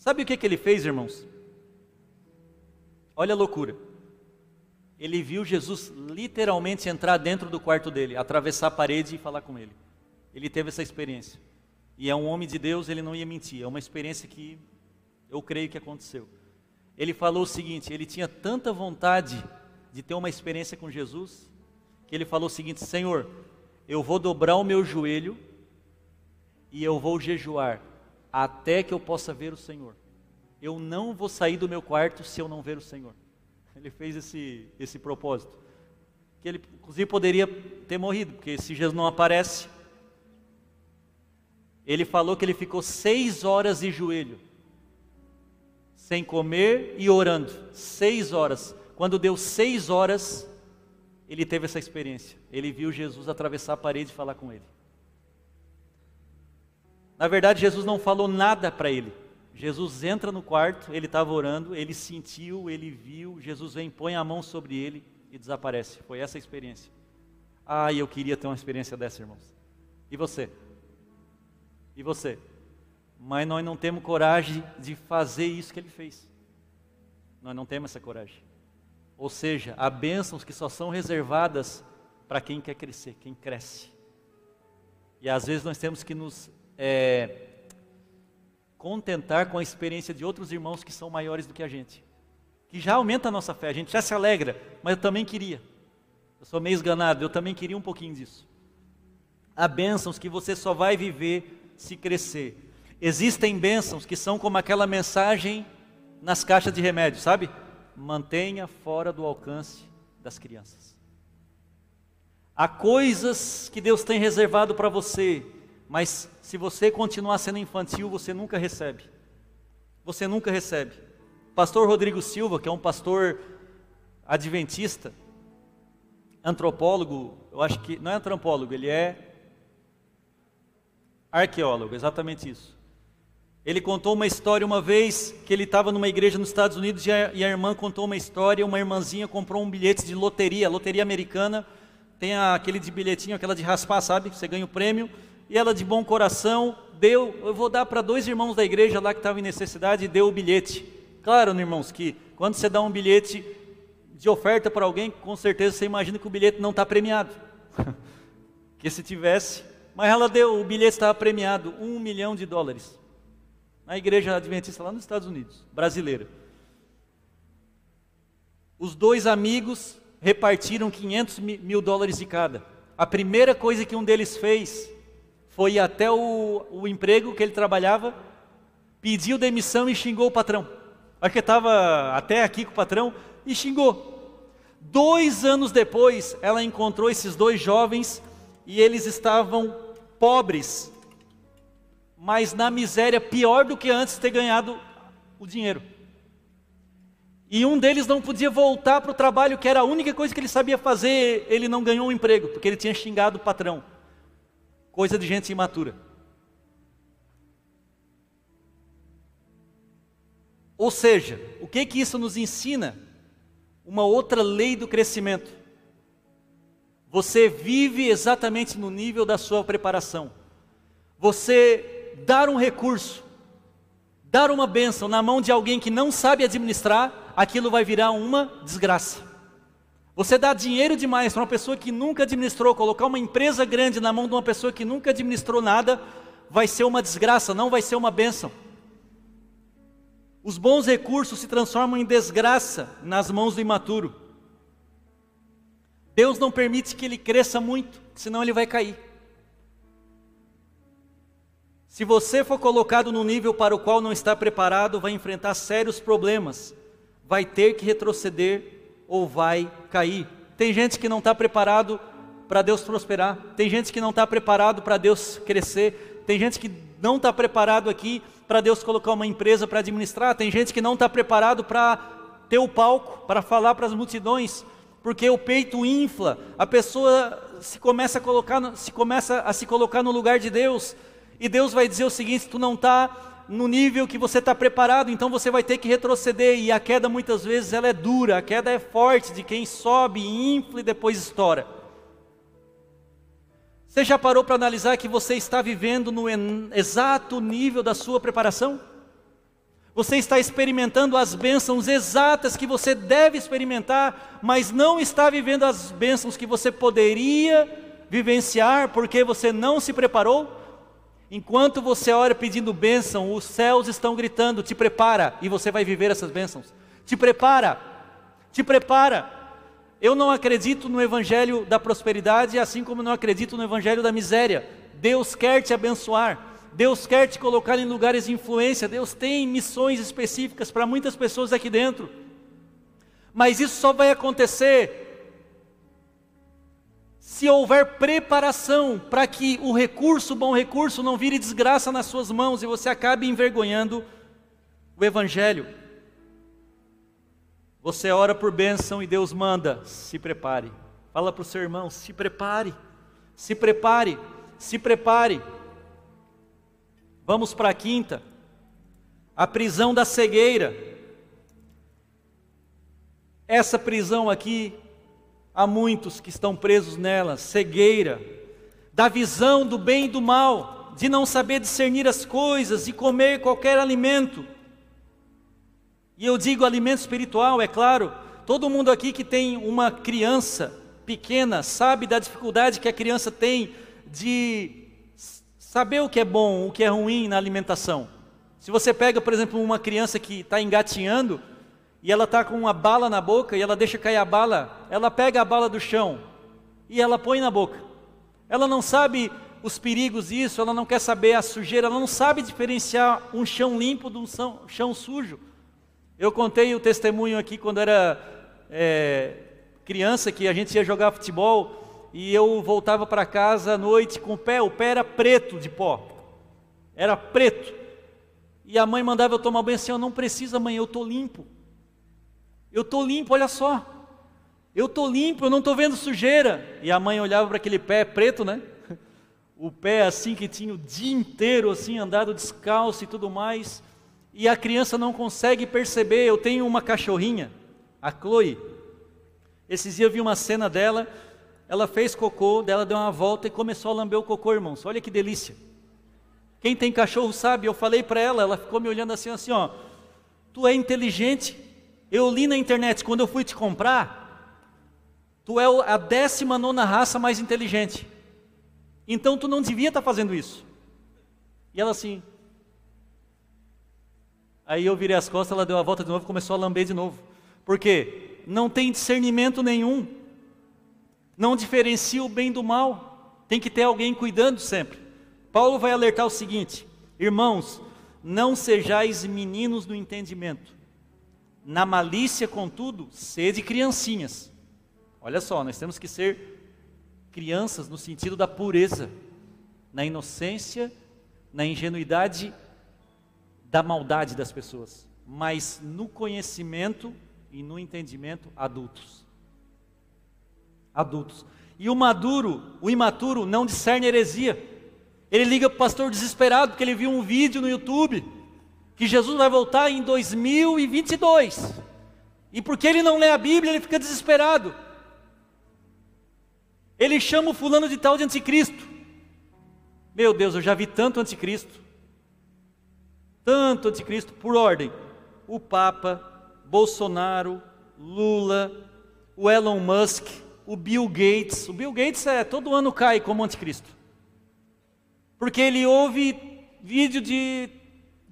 S1: Sabe o que, que ele fez, irmãos? Olha a loucura. Ele viu Jesus literalmente entrar dentro do quarto dele, atravessar a parede e falar com ele. Ele teve essa experiência. E é um homem de Deus, ele não ia mentir. É uma experiência que eu creio que aconteceu. Ele falou o seguinte: ele tinha tanta vontade de ter uma experiência com Jesus, que ele falou o seguinte: Senhor, eu vou dobrar o meu joelho e eu vou jejuar até que eu possa ver o Senhor. Eu não vou sair do meu quarto se eu não ver o Senhor. Ele fez esse, esse propósito. Que ele, inclusive, poderia ter morrido, porque se Jesus não aparece. Ele falou que ele ficou seis horas de joelho, sem comer e orando. Seis horas. Quando deu seis horas, ele teve essa experiência. Ele viu Jesus atravessar a parede e falar com ele. Na verdade, Jesus não falou nada para ele. Jesus entra no quarto, ele estava orando, ele sentiu, ele viu, Jesus vem, põe a mão sobre ele e desaparece. Foi essa a experiência. Ah, eu queria ter uma experiência dessa, irmãos. E você? E você? Mas nós não temos coragem de fazer isso que ele fez. Nós não temos essa coragem. Ou seja, há bênçãos que só são reservadas para quem quer crescer, quem cresce. E às vezes nós temos que nos é, contentar com a experiência de outros irmãos que são maiores do que a gente. Que já aumenta a nossa fé, a gente já se alegra, mas eu também queria. Eu sou meio esganado, eu também queria um pouquinho disso. Há bênçãos que você só vai viver se crescer. Existem bênçãos que são como aquela mensagem nas caixas de remédio, sabe? Mantenha fora do alcance das crianças. Há coisas que Deus tem reservado para você mas se você continuar sendo infantil, você nunca recebe. Você nunca recebe. Pastor Rodrigo Silva, que é um pastor adventista, antropólogo, eu acho que não é antropólogo, ele é arqueólogo, exatamente isso. Ele contou uma história uma vez que ele estava numa igreja nos Estados Unidos e a, e a, irmã contou uma história. Uma irmãzinha comprou um bilhete de loteria, loteria americana. Tem aquele de bilhetinho, aquela de raspar, sabe? Você ganha o prêmio e ela de bom coração deu, eu vou dar para dois irmãos da igreja lá que estavam em necessidade e deu o bilhete. Claro, irmãos, que quando você dá um bilhete de oferta para alguém, com certeza você imagina que o bilhete não está premiado. que se tivesse, mas ela deu, o bilhete estava premiado, um milhão de dólares. Na igreja adventista lá nos Estados Unidos, brasileira. Os dois amigos repartiram 500 mil dólares de cada. A primeira coisa que um deles fez foi até o, o emprego que ele trabalhava, pediu demissão e xingou o patrão. Acho que estava até aqui com o patrão e xingou. Dois anos depois, ela encontrou esses dois jovens e eles estavam pobres, mas na miséria pior do que antes de ter ganhado o dinheiro. E um deles não podia voltar para o trabalho, que era a única coisa que ele sabia fazer, ele não ganhou um emprego, porque ele tinha xingado o patrão. Coisa de gente imatura. Ou seja, o que que isso nos ensina? Uma outra lei do crescimento. Você vive exatamente no nível da sua preparação. Você dar um recurso, dar uma bênção na mão de alguém que não sabe administrar, aquilo vai virar uma desgraça. Você dá dinheiro demais para uma pessoa que nunca administrou, colocar uma empresa grande na mão de uma pessoa que nunca administrou nada, vai ser uma desgraça, não vai ser uma bênção. Os bons recursos se transformam em desgraça nas mãos do imaturo. Deus não permite que ele cresça muito, senão ele vai cair. Se você for colocado no nível para o qual não está preparado, vai enfrentar sérios problemas, vai ter que retroceder ou vai cair. Tem gente que não está preparado para Deus prosperar, tem gente que não está preparado para Deus crescer, tem gente que não está preparado aqui para Deus colocar uma empresa para administrar, tem gente que não está preparado para ter o palco, para falar para as multidões, porque o peito infla, a pessoa se começa a colocar, se começa a se colocar no lugar de Deus, e Deus vai dizer o seguinte: tu não está no nível que você está preparado, então você vai ter que retroceder, e a queda muitas vezes ela é dura, a queda é forte de quem sobe, infla e depois estoura. Você já parou para analisar que você está vivendo no exato nível da sua preparação? Você está experimentando as bênçãos exatas que você deve experimentar, mas não está vivendo as bênçãos que você poderia vivenciar porque você não se preparou? Enquanto você ora pedindo bênção, os céus estão gritando: te prepara, e você vai viver essas bênçãos. Te prepara, te prepara. Eu não acredito no evangelho da prosperidade, assim como não acredito no evangelho da miséria. Deus quer te abençoar, Deus quer te colocar em lugares de influência, Deus tem missões específicas para muitas pessoas aqui dentro. Mas isso só vai acontecer se houver preparação para que o recurso, o bom recurso, não vire desgraça nas suas mãos e você acabe envergonhando o Evangelho. Você ora por bênção e Deus manda, se prepare. Fala para o seu irmão, se prepare, se prepare, se prepare. Vamos para a quinta, a prisão da cegueira. Essa prisão aqui Há muitos que estão presos nela, cegueira, da visão do bem e do mal, de não saber discernir as coisas e comer qualquer alimento. E eu digo alimento espiritual, é claro, todo mundo aqui que tem uma criança pequena sabe da dificuldade que a criança tem de saber o que é bom, o que é ruim na alimentação. Se você pega, por exemplo, uma criança que está engatinhando, e ela está com uma bala na boca e ela deixa cair a bala, ela pega a bala do chão e ela põe na boca. Ela não sabe os perigos disso, ela não quer saber a sujeira, ela não sabe diferenciar um chão limpo de um chão, sujo. Eu contei o testemunho aqui quando era é, criança que a gente ia jogar futebol e eu voltava para casa à noite com o pé, o pé era preto de pó, era preto. E a mãe mandava eu tomar banho assim, eu não precisa mãe, eu estou limpo. Eu estou limpo, olha só. Eu estou limpo, eu não estou vendo sujeira. E a mãe olhava para aquele pé preto, né? O pé assim que tinha o dia inteiro assim andado descalço e tudo mais. E a criança não consegue perceber. Eu tenho uma cachorrinha, a Chloe. Esses dias eu vi uma cena dela. Ela fez cocô, dela deu uma volta e começou a lamber o cocô, irmãos. Olha que delícia. Quem tem cachorro sabe. Eu falei para ela, ela ficou me olhando assim, assim, ó. Tu é inteligente. Eu li na internet, quando eu fui te comprar, tu é a décima nona raça mais inteligente. Então tu não devia estar tá fazendo isso. E ela assim. Aí eu virei as costas, ela deu a volta de novo e começou a lamber de novo. Por quê? Não tem discernimento nenhum. Não diferencia o bem do mal. Tem que ter alguém cuidando sempre. Paulo vai alertar o seguinte: Irmãos, não sejais meninos no entendimento na malícia, contudo, sede criancinhas. Olha só, nós temos que ser crianças no sentido da pureza, na inocência, na ingenuidade da maldade das pessoas, mas no conhecimento e no entendimento adultos. Adultos. E o maduro, o imaturo, não discerne heresia. Ele liga para o pastor desesperado porque ele viu um vídeo no YouTube que Jesus vai voltar em 2022. E porque ele não lê a Bíblia, ele fica desesperado. Ele chama o fulano de tal de anticristo. Meu Deus, eu já vi tanto anticristo. Tanto anticristo por ordem. O Papa, Bolsonaro, Lula, o Elon Musk, o Bill Gates. O Bill Gates é todo ano cai como anticristo. Porque ele ouve vídeo de,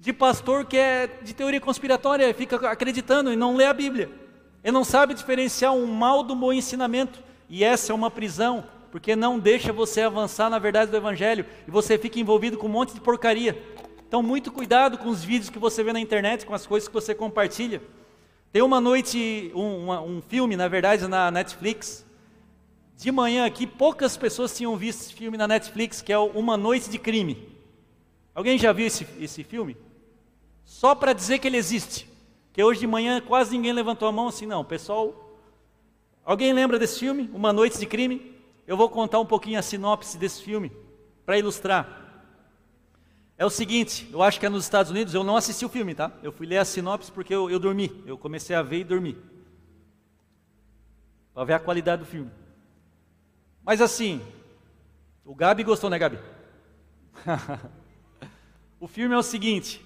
S1: de pastor que é de teoria conspiratória, fica acreditando e não lê a Bíblia. Ele não sabe diferenciar um mal do bom ensinamento. E essa é uma prisão, porque não deixa você avançar na verdade do Evangelho e você fica envolvido com um monte de porcaria. Então, muito cuidado com os vídeos que você vê na internet, com as coisas que você compartilha. Tem uma noite, um, uma, um filme, na verdade, na Netflix. De manhã aqui, poucas pessoas tinham visto esse filme na Netflix, que é Uma Noite de Crime. Alguém já viu esse, esse filme? Só para dizer que ele existe. Que hoje de manhã quase ninguém levantou a mão assim, não. Pessoal, alguém lembra desse filme? Uma Noite de Crime? Eu vou contar um pouquinho a sinopse desse filme, para ilustrar. É o seguinte, eu acho que é nos Estados Unidos, eu não assisti o filme, tá? Eu fui ler a sinopse porque eu, eu dormi. Eu comecei a ver e dormi. Para ver a qualidade do filme. Mas assim, o Gabi gostou, né, Gabi? o filme é o seguinte: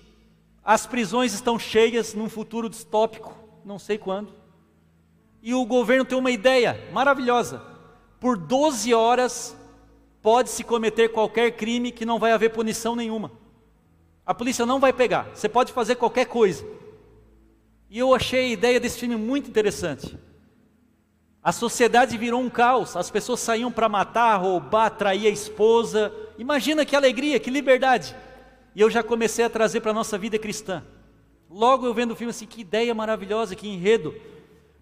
S1: as prisões estão cheias num futuro distópico, não sei quando. E o governo tem uma ideia maravilhosa. Por 12 horas pode-se cometer qualquer crime que não vai haver punição nenhuma. A polícia não vai pegar. Você pode fazer qualquer coisa. E eu achei a ideia desse filme muito interessante. A sociedade virou um caos. As pessoas saíam para matar, roubar, trair a esposa. Imagina que alegria, que liberdade. E eu já comecei a trazer para a nossa vida cristã. Logo eu vendo o filme assim, que ideia maravilhosa, que enredo.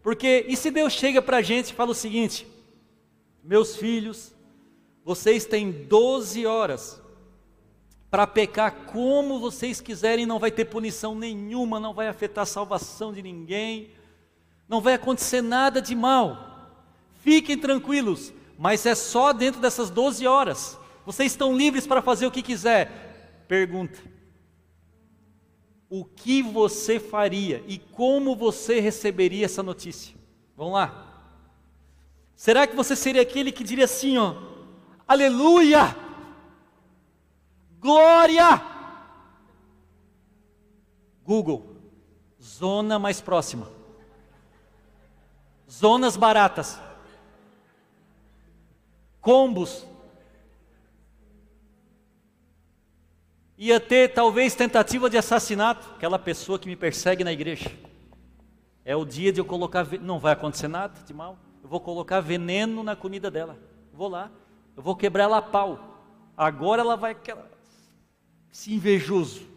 S1: Porque, e se Deus chega para a gente e fala o seguinte: Meus filhos, vocês têm 12 horas para pecar como vocês quiserem, não vai ter punição nenhuma, não vai afetar a salvação de ninguém, não vai acontecer nada de mal. Fiquem tranquilos, mas é só dentro dessas 12 horas. Vocês estão livres para fazer o que quiser. Pergunta: o que você faria e como você receberia essa notícia? Vamos lá. Será que você seria aquele que diria assim, ó, aleluia, Glória! Google, zona mais próxima. Zonas baratas. Combos. Ia ter talvez tentativa de assassinato, aquela pessoa que me persegue na igreja. É o dia de eu colocar. Não vai acontecer nada de mal. Eu vou colocar veneno na comida dela. Vou lá. Eu vou quebrar ela a pau. Agora ela vai esse invejoso.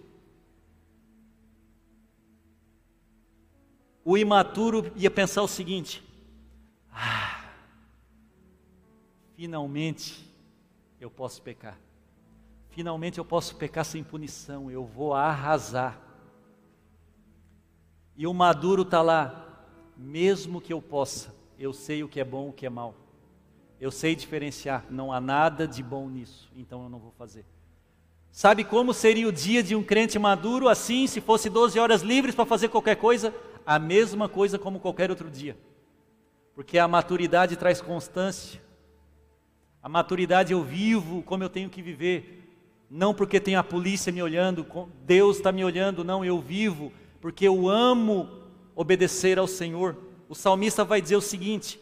S1: O imaturo ia pensar o seguinte: ah, finalmente eu posso pecar. Finalmente eu posso pecar sem punição, eu vou arrasar. E o maduro está lá, mesmo que eu possa, eu sei o que é bom e o que é mal. Eu sei diferenciar, não há nada de bom nisso, então eu não vou fazer. Sabe como seria o dia de um crente maduro assim, se fosse 12 horas livres para fazer qualquer coisa? A mesma coisa como qualquer outro dia. Porque a maturidade traz constância. A maturidade eu vivo como eu tenho que viver. Não porque tem a polícia me olhando, Deus está me olhando, não, eu vivo porque eu amo obedecer ao Senhor. O salmista vai dizer o seguinte,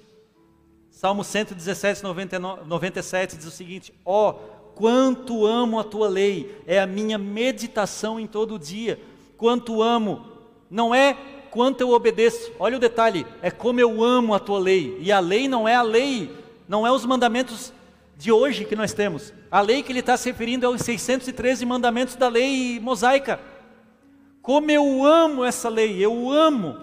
S1: Salmo 117, 99, 97 diz o seguinte: Ó, oh, Quanto amo a tua lei, é a minha meditação em todo dia. Quanto amo, não é quanto eu obedeço, olha o detalhe, é como eu amo a tua lei. E a lei não é a lei, não é os mandamentos de hoje que nós temos. A lei que ele está se referindo é os 613 mandamentos da lei mosaica. Como eu amo essa lei, eu amo.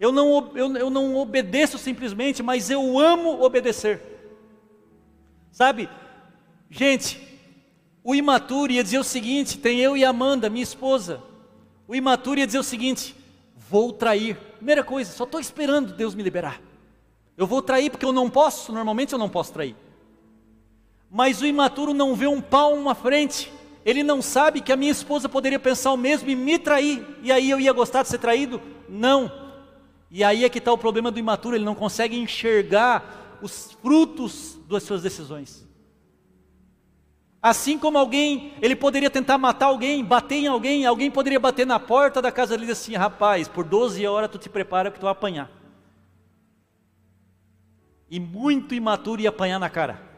S1: Eu não, eu, eu não obedeço simplesmente, mas eu amo obedecer. Sabe, Gente, o imaturo ia dizer o seguinte: tem eu e Amanda, minha esposa. O imaturo ia dizer o seguinte: vou trair. Primeira coisa, só estou esperando Deus me liberar. Eu vou trair porque eu não posso, normalmente eu não posso trair. Mas o imaturo não vê um palmo à frente, Ele não sabe que a minha esposa poderia pensar o mesmo e me trair, e aí eu ia gostar de ser traído? Não. E aí é que está o problema do imaturo, ele não consegue enxergar os frutos das suas decisões. Assim como alguém, ele poderia tentar matar alguém, bater em alguém, alguém poderia bater na porta da casa dele e dizer assim: rapaz, por 12 horas tu te prepara que tu vai apanhar. E muito imaturo ia apanhar na cara.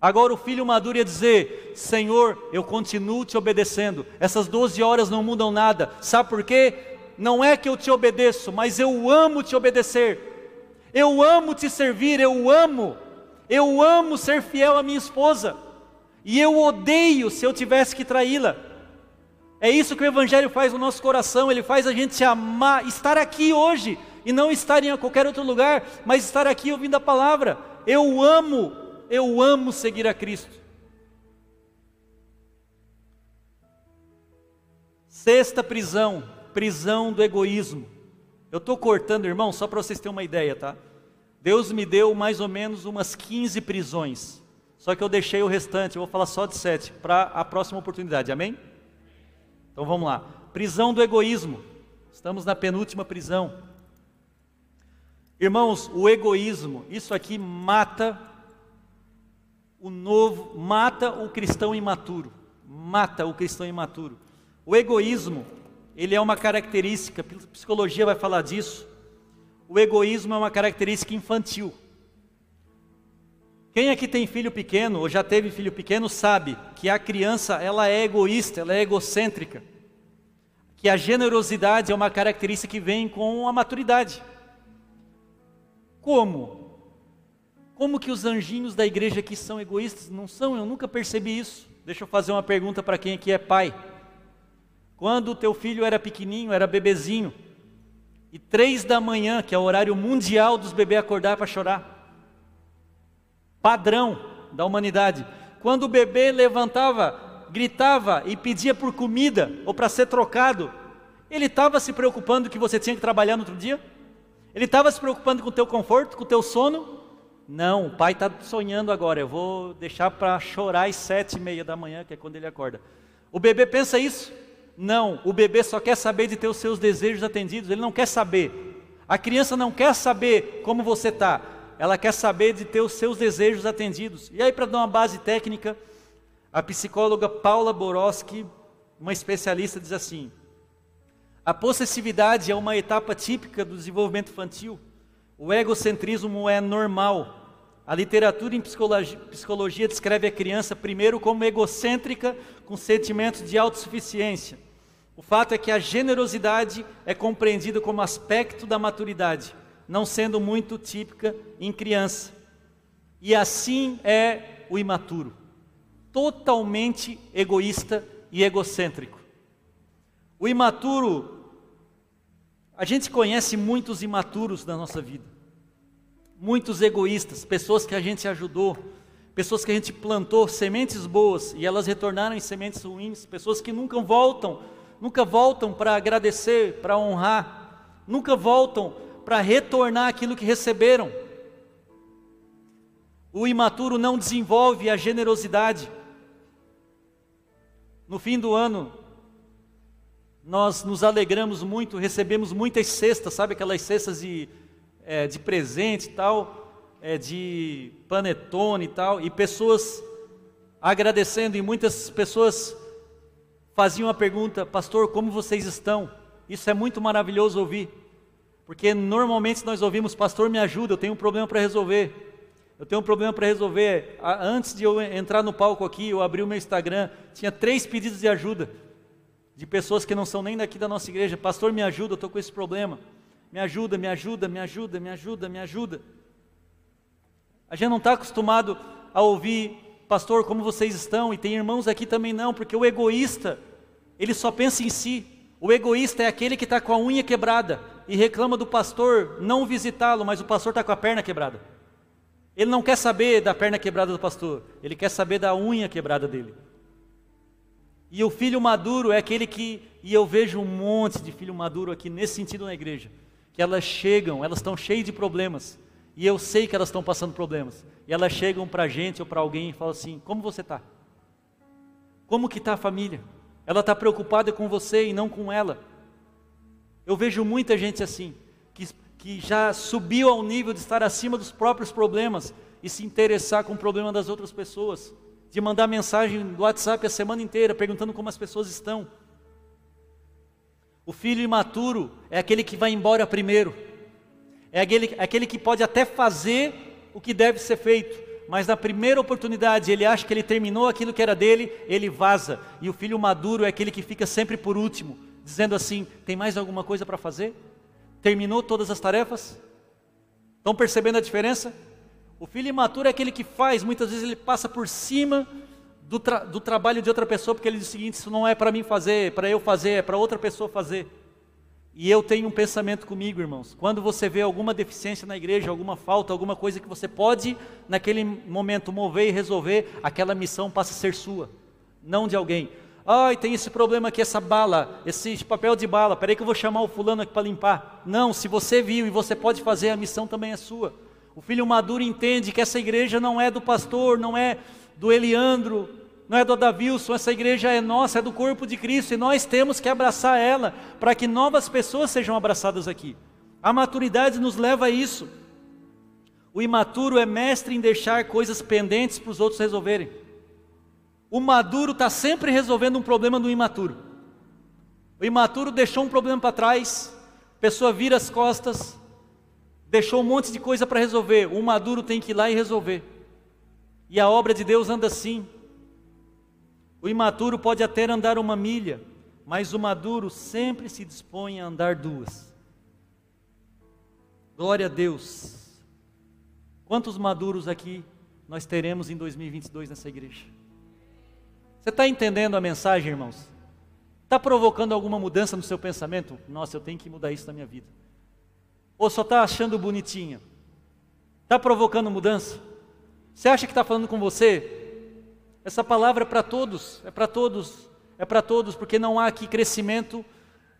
S1: Agora o filho maduro ia dizer: Senhor, eu continuo te obedecendo. Essas 12 horas não mudam nada. Sabe por quê? Não é que eu te obedeço, mas eu amo te obedecer. Eu amo te servir, eu amo. Eu amo ser fiel à minha esposa. E eu odeio se eu tivesse que traí-la. É isso que o Evangelho faz no nosso coração, ele faz a gente amar, estar aqui hoje, e não estar em qualquer outro lugar, mas estar aqui ouvindo a palavra. Eu amo eu amo seguir a Cristo. Sexta prisão, prisão do egoísmo. Eu estou cortando, irmão, só para vocês terem uma ideia, tá? Deus me deu mais ou menos umas 15 prisões. Só que eu deixei o restante, eu vou falar só de sete, para a próxima oportunidade, amém? Então vamos lá. Prisão do egoísmo. Estamos na penúltima prisão. Irmãos, o egoísmo, isso aqui mata o novo, mata o cristão imaturo, mata o cristão imaturo. O egoísmo, ele é uma característica, psicologia vai falar disso. O egoísmo é uma característica infantil. Quem aqui tem filho pequeno ou já teve filho pequeno sabe que a criança ela é egoísta, ela é egocêntrica. Que a generosidade é uma característica que vem com a maturidade. Como? Como que os anjinhos da igreja aqui são egoístas? Não são, eu nunca percebi isso. Deixa eu fazer uma pergunta para quem aqui é pai. Quando o teu filho era pequenininho, era bebezinho, e três da manhã, que é o horário mundial dos bebês acordar para chorar, padrão da humanidade. Quando o bebê levantava, gritava e pedia por comida ou para ser trocado, ele estava se preocupando que você tinha que trabalhar no outro dia? Ele estava se preocupando com o teu conforto, com o teu sono? Não, o pai está sonhando agora, eu vou deixar para chorar às sete e meia da manhã, que é quando ele acorda. O bebê pensa isso? Não, o bebê só quer saber de ter os seus desejos atendidos, ele não quer saber. A criança não quer saber como você está, ela quer saber de ter os seus desejos atendidos. E aí, para dar uma base técnica, a psicóloga Paula Borowski, uma especialista, diz assim: a possessividade é uma etapa típica do desenvolvimento infantil. O egocentrismo é normal, a literatura em psicologia, psicologia descreve a criança primeiro como egocêntrica, com sentimentos de autossuficiência. O fato é que a generosidade é compreendida como aspecto da maturidade, não sendo muito típica em criança. E assim é o imaturo, totalmente egoísta e egocêntrico. O imaturo, a gente conhece muitos imaturos na nossa vida muitos egoístas, pessoas que a gente ajudou, pessoas que a gente plantou sementes boas e elas retornaram em sementes ruins, pessoas que nunca voltam, nunca voltam para agradecer, para honrar, nunca voltam para retornar aquilo que receberam. O imaturo não desenvolve a generosidade. No fim do ano, nós nos alegramos muito, recebemos muitas cestas, sabe aquelas cestas de é, de presente e tal, é, de panetone e tal, e pessoas agradecendo, e muitas pessoas faziam a pergunta, pastor, como vocês estão? Isso é muito maravilhoso ouvir, porque normalmente nós ouvimos, pastor, me ajuda, eu tenho um problema para resolver. Eu tenho um problema para resolver. Antes de eu entrar no palco aqui, eu abri o meu Instagram, tinha três pedidos de ajuda de pessoas que não são nem daqui da nossa igreja. Pastor, me ajuda, eu estou com esse problema. Me ajuda, me ajuda, me ajuda, me ajuda, me ajuda. A gente não está acostumado a ouvir, pastor, como vocês estão, e tem irmãos aqui também não, porque o egoísta, ele só pensa em si. O egoísta é aquele que está com a unha quebrada e reclama do pastor não visitá-lo, mas o pastor está com a perna quebrada. Ele não quer saber da perna quebrada do pastor, ele quer saber da unha quebrada dele. E o filho maduro é aquele que, e eu vejo um monte de filho maduro aqui nesse sentido na igreja, elas chegam, elas estão cheias de problemas, e eu sei que elas estão passando problemas, e elas chegam para a gente ou para alguém e falam assim: Como você está? Como que está a família? Ela está preocupada com você e não com ela. Eu vejo muita gente assim, que, que já subiu ao nível de estar acima dos próprios problemas e se interessar com o problema das outras pessoas, de mandar mensagem do WhatsApp a semana inteira perguntando como as pessoas estão. O filho imaturo é aquele que vai embora primeiro, é aquele, aquele que pode até fazer o que deve ser feito, mas na primeira oportunidade ele acha que ele terminou aquilo que era dele, ele vaza. E o filho maduro é aquele que fica sempre por último, dizendo assim: tem mais alguma coisa para fazer? Terminou todas as tarefas? Estão percebendo a diferença? O filho imaturo é aquele que faz, muitas vezes ele passa por cima do, tra do trabalho de outra pessoa, porque ele diz o seguinte: isso não é para mim fazer, é para eu fazer, é para outra pessoa fazer. E eu tenho um pensamento comigo, irmãos. Quando você vê alguma deficiência na igreja, alguma falta, alguma coisa que você pode, naquele momento, mover e resolver, aquela missão passa a ser sua, não de alguém. Ai, tem esse problema aqui, essa bala, esse papel de bala, peraí que eu vou chamar o fulano aqui para limpar. Não, se você viu e você pode fazer, a missão também é sua. O filho maduro entende que essa igreja não é do pastor, não é do Eliandro, não é do Adavilson, essa igreja é nossa, é do corpo de Cristo e nós temos que abraçar ela para que novas pessoas sejam abraçadas aqui. A maturidade nos leva a isso. O imaturo é mestre em deixar coisas pendentes para os outros resolverem. O maduro está sempre resolvendo um problema do imaturo. O imaturo deixou um problema para trás, a pessoa vira as costas, deixou um monte de coisa para resolver. O maduro tem que ir lá e resolver. E a obra de Deus anda assim. O imaturo pode até andar uma milha, mas o maduro sempre se dispõe a andar duas. Glória a Deus. Quantos maduros aqui nós teremos em 2022 nessa igreja? Você está entendendo a mensagem, irmãos? Está provocando alguma mudança no seu pensamento? Nossa, eu tenho que mudar isso na minha vida. Ou só está achando bonitinha? Está provocando mudança? Você acha que está falando com você? Essa palavra é para todos, é para todos, é para todos, porque não há aqui crescimento.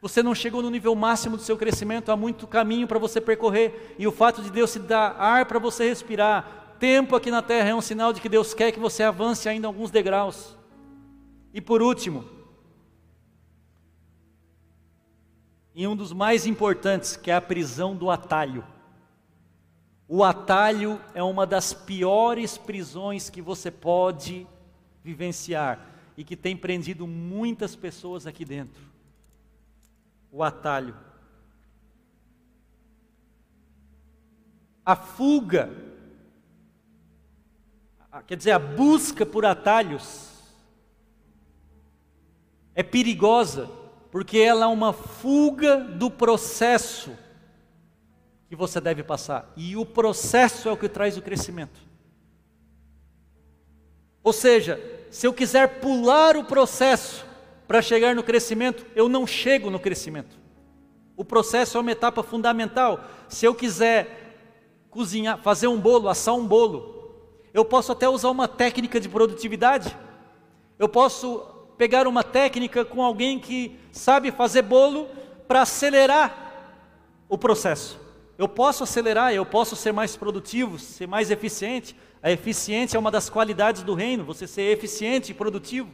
S1: Você não chegou no nível máximo do seu crescimento, há muito caminho para você percorrer. E o fato de Deus te dar ar para você respirar, tempo aqui na terra é um sinal de que Deus quer que você avance ainda alguns degraus. E por último, e um dos mais importantes, que é a prisão do atalho. O atalho é uma das piores prisões que você pode vivenciar e que tem prendido muitas pessoas aqui dentro. O atalho. A fuga, quer dizer, a busca por atalhos é perigosa, porque ela é uma fuga do processo que você deve passar. E o processo é o que traz o crescimento. Ou seja, se eu quiser pular o processo para chegar no crescimento, eu não chego no crescimento. O processo é uma etapa fundamental. Se eu quiser cozinhar, fazer um bolo, assar um bolo, eu posso até usar uma técnica de produtividade. Eu posso pegar uma técnica com alguém que sabe fazer bolo para acelerar o processo. Eu posso acelerar, eu posso ser mais produtivo, ser mais eficiente, a eficiência é uma das qualidades do reino, você ser eficiente e produtivo.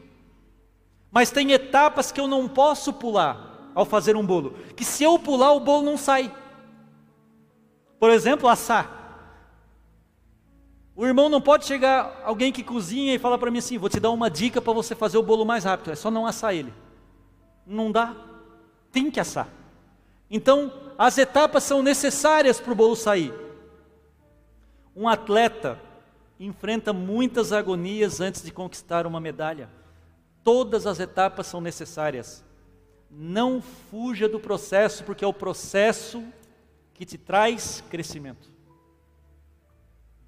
S1: Mas tem etapas que eu não posso pular ao fazer um bolo, que se eu pular o bolo não sai. Por exemplo, assar. O irmão não pode chegar alguém que cozinha e falar para mim assim: "Vou te dar uma dica para você fazer o bolo mais rápido". É só não assar ele. Não dá. Tem que assar. Então, as etapas são necessárias para o bolo sair. Um atleta enfrenta muitas agonias antes de conquistar uma medalha. Todas as etapas são necessárias. Não fuja do processo, porque é o processo que te traz crescimento.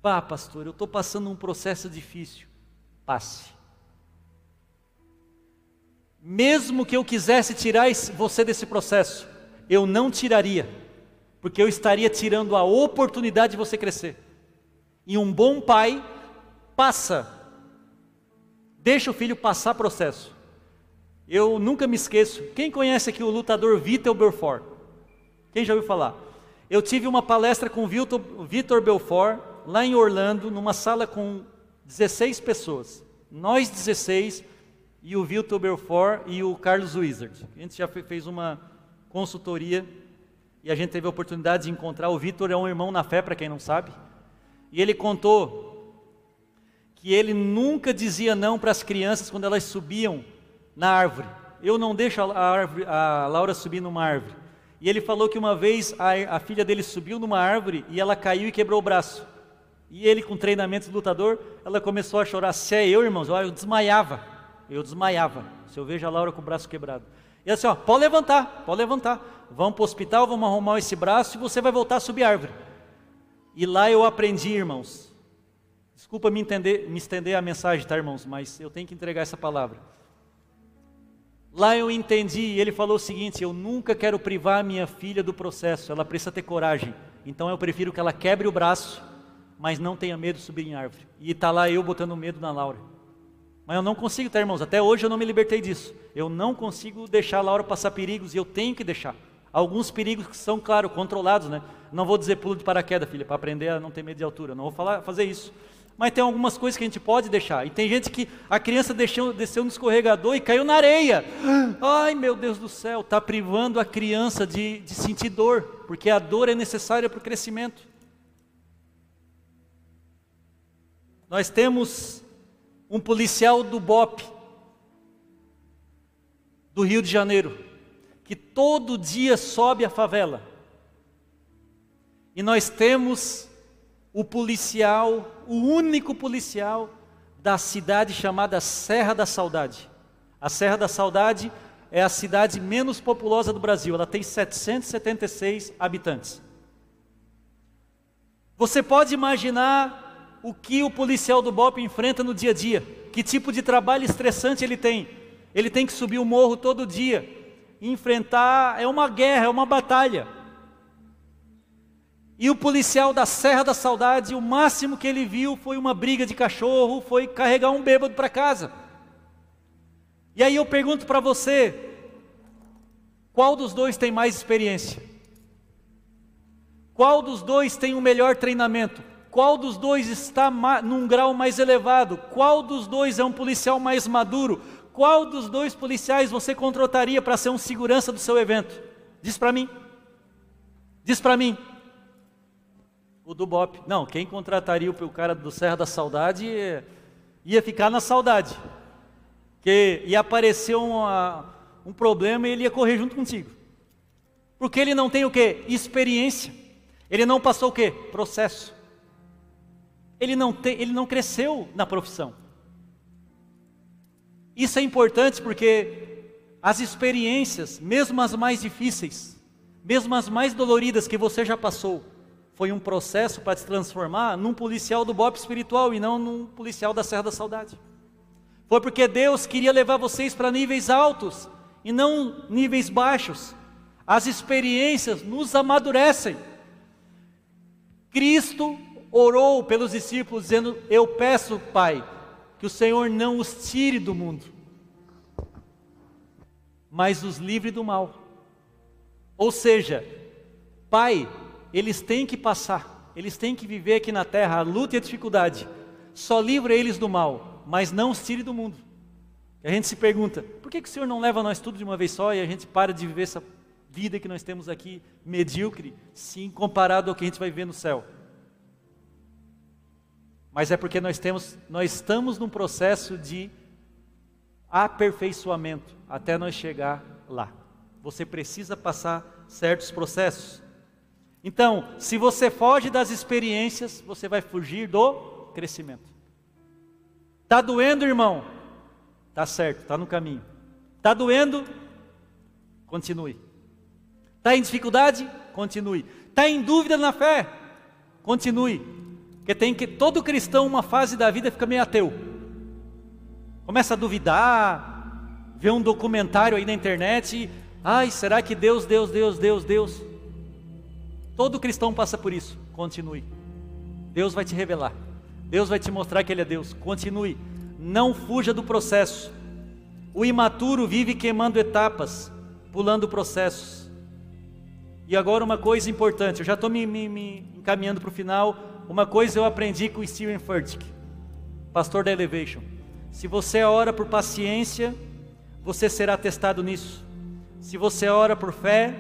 S1: Pá, pastor, eu estou passando um processo difícil. Passe. Mesmo que eu quisesse tirar você desse processo, eu não tiraria, porque eu estaria tirando a oportunidade de você crescer. E um bom pai passa, deixa o filho passar processo. Eu nunca me esqueço. Quem conhece aqui o lutador Vitor Belfort? Quem já ouviu falar? Eu tive uma palestra com o Vitor Belfort lá em Orlando, numa sala com 16 pessoas. Nós 16 e o Vilton Belfort e o Carlos Wizard. A gente já fez uma consultoria e a gente teve a oportunidade de encontrar. O Vitor é um irmão na fé, para quem não sabe. E ele contou que ele nunca dizia não para as crianças quando elas subiam na árvore. Eu não deixo a, árvore, a Laura subir numa árvore. E ele falou que uma vez a, a, filha dele subiu numa árvore e ela caiu e quebrou o braço. E ele, com treinamento de lutador, ela começou a chorar. Se é eu, irmãos, eu desmaiava. Eu desmaiava. Se eu vejo a Laura com o braço quebrado. E assim, ó, pode levantar, pode levantar. Vamos para o hospital, vamos arrumar esse braço e você vai voltar a subir árvore. E lá eu aprendi, irmãos. Desculpa me, entender, me estender a mensagem, tá, irmãos? Mas eu tenho que entregar essa palavra. Lá eu entendi, e ele falou o seguinte: eu nunca quero privar minha filha do processo, ela precisa ter coragem. Então eu prefiro que ela quebre o braço, mas não tenha medo de subir em árvore. E está lá eu botando medo na Laura. Mas eu não consigo, tá, irmãos? Até hoje eu não me libertei disso. Eu não consigo deixar a Laura passar perigos e eu tenho que deixar. Alguns perigos que são, claro, controlados, né? Não vou dizer pulo de paraquedas, filha, para aprender a não ter medo de altura. Não vou falar, fazer isso. Mas tem algumas coisas que a gente pode deixar. E tem gente que a criança deixou, desceu no escorregador e caiu na areia. Ai, meu Deus do céu, está privando a criança de, de sentir dor, porque a dor é necessária para o crescimento. Nós temos um policial do BOP, do Rio de Janeiro, que todo dia sobe a favela. E nós temos o policial, o único policial da cidade chamada Serra da Saudade. A Serra da Saudade é a cidade menos populosa do Brasil, ela tem 776 habitantes. Você pode imaginar o que o policial do BOP enfrenta no dia a dia, que tipo de trabalho estressante ele tem. Ele tem que subir o morro todo dia, enfrentar, é uma guerra, é uma batalha. E o policial da Serra da Saudade, o máximo que ele viu foi uma briga de cachorro, foi carregar um bêbado para casa. E aí eu pergunto para você, qual dos dois tem mais experiência? Qual dos dois tem o melhor treinamento? Qual dos dois está num grau mais elevado? Qual dos dois é um policial mais maduro? Qual dos dois policiais você contrataria para ser um segurança do seu evento? Diz para mim. Diz para mim. O do Bop. Não, quem contrataria o cara do Serra da Saudade ia ficar na saudade. Que ia aparecer uma, um problema e ele ia correr junto contigo. Porque ele não tem o que? Experiência. Ele não passou o que? Processo ele não, tem, ele não cresceu na profissão. Isso é importante porque as experiências, mesmo as mais difíceis, mesmo as mais doloridas que você já passou, foi um processo para se transformar num policial do BOP espiritual e não num policial da Serra da Saudade. Foi porque Deus queria levar vocês para níveis altos e não níveis baixos. As experiências nos amadurecem. Cristo orou pelos discípulos, dizendo: Eu peço, Pai, que o Senhor não os tire do mundo, mas os livre do mal. Ou seja, Pai, eles têm que passar, eles têm que viver aqui na terra a luta e a dificuldade. Só livra eles do mal, mas não os tire do mundo. E a gente se pergunta: por que, que o Senhor não leva nós tudo de uma vez só e a gente para de viver essa vida que nós temos aqui medíocre, sim, comparado ao que a gente vai ver no céu? Mas é porque nós temos, nós estamos num processo de aperfeiçoamento até nós chegar lá. Você precisa passar certos processos. Então, se você foge das experiências, você vai fugir do crescimento. Tá doendo, irmão? Tá certo, tá no caminho. Tá doendo? Continue. Tá em dificuldade? Continue. Tá em dúvida na fé? Continue. Porque tem que todo cristão uma fase da vida fica meio ateu. Começa a duvidar, vê um documentário aí na internet e, ai, será que Deus, Deus, Deus, Deus, Deus? Todo cristão passa por isso. Continue. Deus vai te revelar. Deus vai te mostrar que ele é Deus. Continue. Não fuja do processo. O imaturo vive queimando etapas, pulando processos. E agora uma coisa importante, eu já estou me, me, me encaminhando para o final. Uma coisa eu aprendi com o Steven Furtick, pastor da Elevation. Se você ora por paciência, você será testado nisso. Se você ora por fé,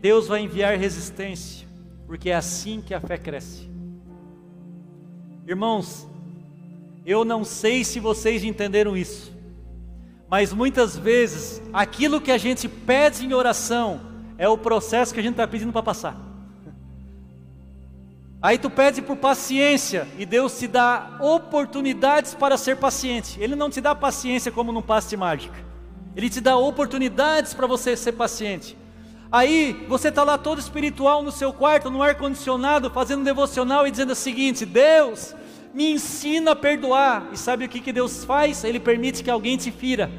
S1: Deus vai enviar resistência, porque é assim que a fé cresce. Irmãos, eu não sei se vocês entenderam isso, mas muitas vezes aquilo que a gente pede em oração é o processo que a gente está pedindo para passar. Aí tu pede por paciência e Deus te dá oportunidades para ser paciente. Ele não te dá paciência como num passe de mágica. Ele te dá oportunidades para você ser paciente. Aí você está lá todo espiritual no seu quarto, no ar condicionado, fazendo devocional e dizendo o seguinte: Deus, me ensina a perdoar. E sabe o que, que Deus faz? Ele permite que alguém te fira.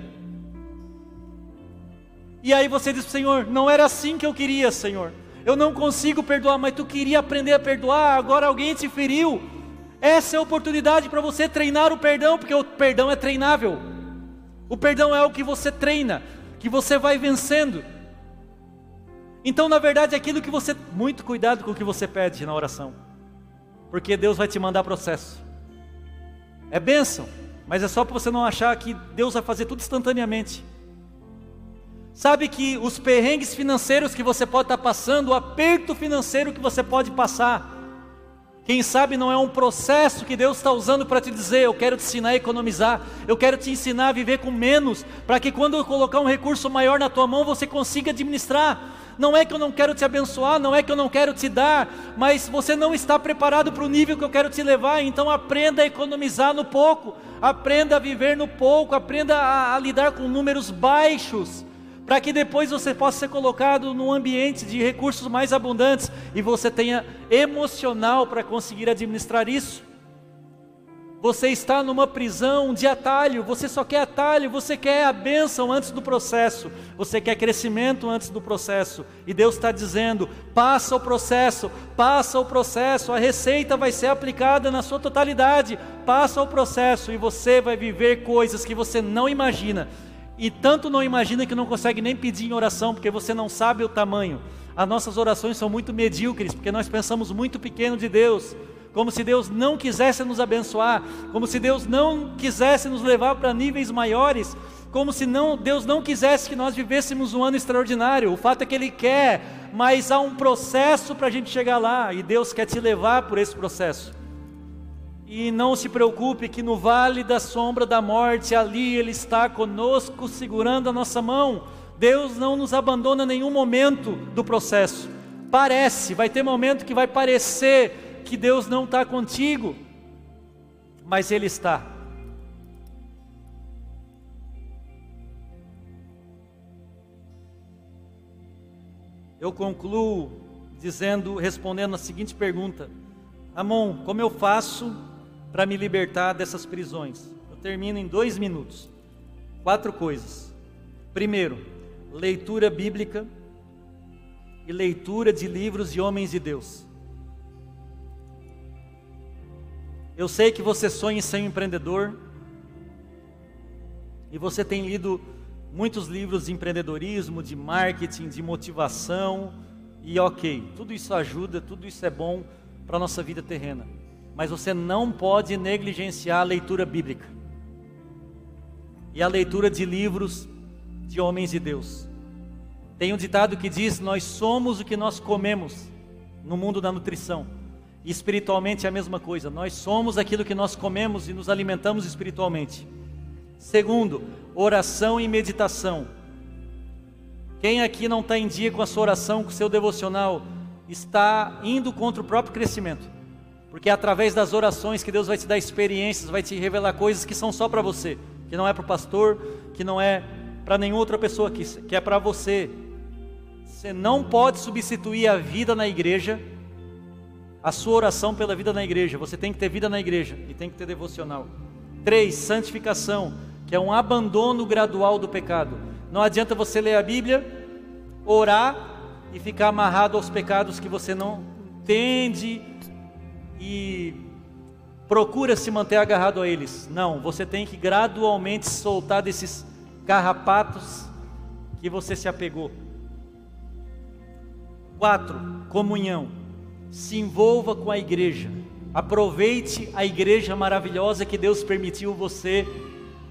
S1: E aí você diz, Senhor, não era assim que eu queria, Senhor. Eu não consigo perdoar, mas tu queria aprender a perdoar, agora alguém te feriu. Essa é a oportunidade para você treinar o perdão, porque o perdão é treinável. O perdão é o que você treina, que você vai vencendo. Então, na verdade, é aquilo que você. Muito cuidado com o que você pede na oração, porque Deus vai te mandar processo. É bênção, mas é só para você não achar que Deus vai fazer tudo instantaneamente. Sabe que os perrengues financeiros que você pode estar passando, o aperto financeiro que você pode passar, quem sabe não é um processo que Deus está usando para te dizer: eu quero te ensinar a economizar, eu quero te ensinar a viver com menos, para que quando eu colocar um recurso maior na tua mão você consiga administrar. Não é que eu não quero te abençoar, não é que eu não quero te dar, mas você não está preparado para o nível que eu quero te levar, então aprenda a economizar no pouco, aprenda a viver no pouco, aprenda a, a lidar com números baixos para que depois você possa ser colocado num ambiente de recursos mais abundantes e você tenha emocional para conseguir administrar isso. Você está numa prisão de atalho, você só quer atalho, você quer a bênção antes do processo, você quer crescimento antes do processo, e Deus está dizendo: passa o processo, passa o processo, a receita vai ser aplicada na sua totalidade, passa o processo e você vai viver coisas que você não imagina, e tanto não imagina que não consegue nem pedir em oração, porque você não sabe o tamanho. As nossas orações são muito medíocres, porque nós pensamos muito pequeno de Deus, como se Deus não quisesse nos abençoar, como se Deus não quisesse nos levar para níveis maiores, como se não, Deus não quisesse que nós vivêssemos um ano extraordinário. O fato é que Ele quer, mas há um processo para a gente chegar lá, e Deus quer te levar por esse processo. E não se preocupe que no vale da sombra da morte, ali Ele está conosco, segurando a nossa mão. Deus não nos abandona em nenhum momento do processo. Parece, vai ter momento que vai parecer que Deus não está contigo, mas Ele está. Eu concluo dizendo, respondendo a seguinte pergunta: Amon, como eu faço para me libertar dessas prisões. Eu termino em dois minutos. Quatro coisas. Primeiro, leitura bíblica e leitura de livros de homens de Deus. Eu sei que você sonha em ser um empreendedor e você tem lido muitos livros de empreendedorismo, de marketing, de motivação e ok, tudo isso ajuda, tudo isso é bom para a nossa vida terrena mas você não pode negligenciar a leitura bíblica e a leitura de livros de homens de Deus. Tem um ditado que diz: Nós somos o que nós comemos no mundo da nutrição. E espiritualmente é a mesma coisa. Nós somos aquilo que nós comemos e nos alimentamos espiritualmente. Segundo, oração e meditação. Quem aqui não está em dia com a sua oração, com o seu devocional, está indo contra o próprio crescimento. Porque é através das orações que Deus vai te dar experiências, vai te revelar coisas que são só para você, que não é para o pastor, que não é para nenhuma outra pessoa, que, que é para você. Você não pode substituir a vida na igreja, a sua oração pela vida na igreja. Você tem que ter vida na igreja e tem que ter devocional. Três, santificação, que é um abandono gradual do pecado. Não adianta você ler a Bíblia, orar e ficar amarrado aos pecados que você não entende, e procura se manter agarrado a eles. Não, você tem que gradualmente soltar desses carrapatos que você se apegou. Quatro, comunhão. Se envolva com a igreja. Aproveite a igreja maravilhosa que Deus permitiu você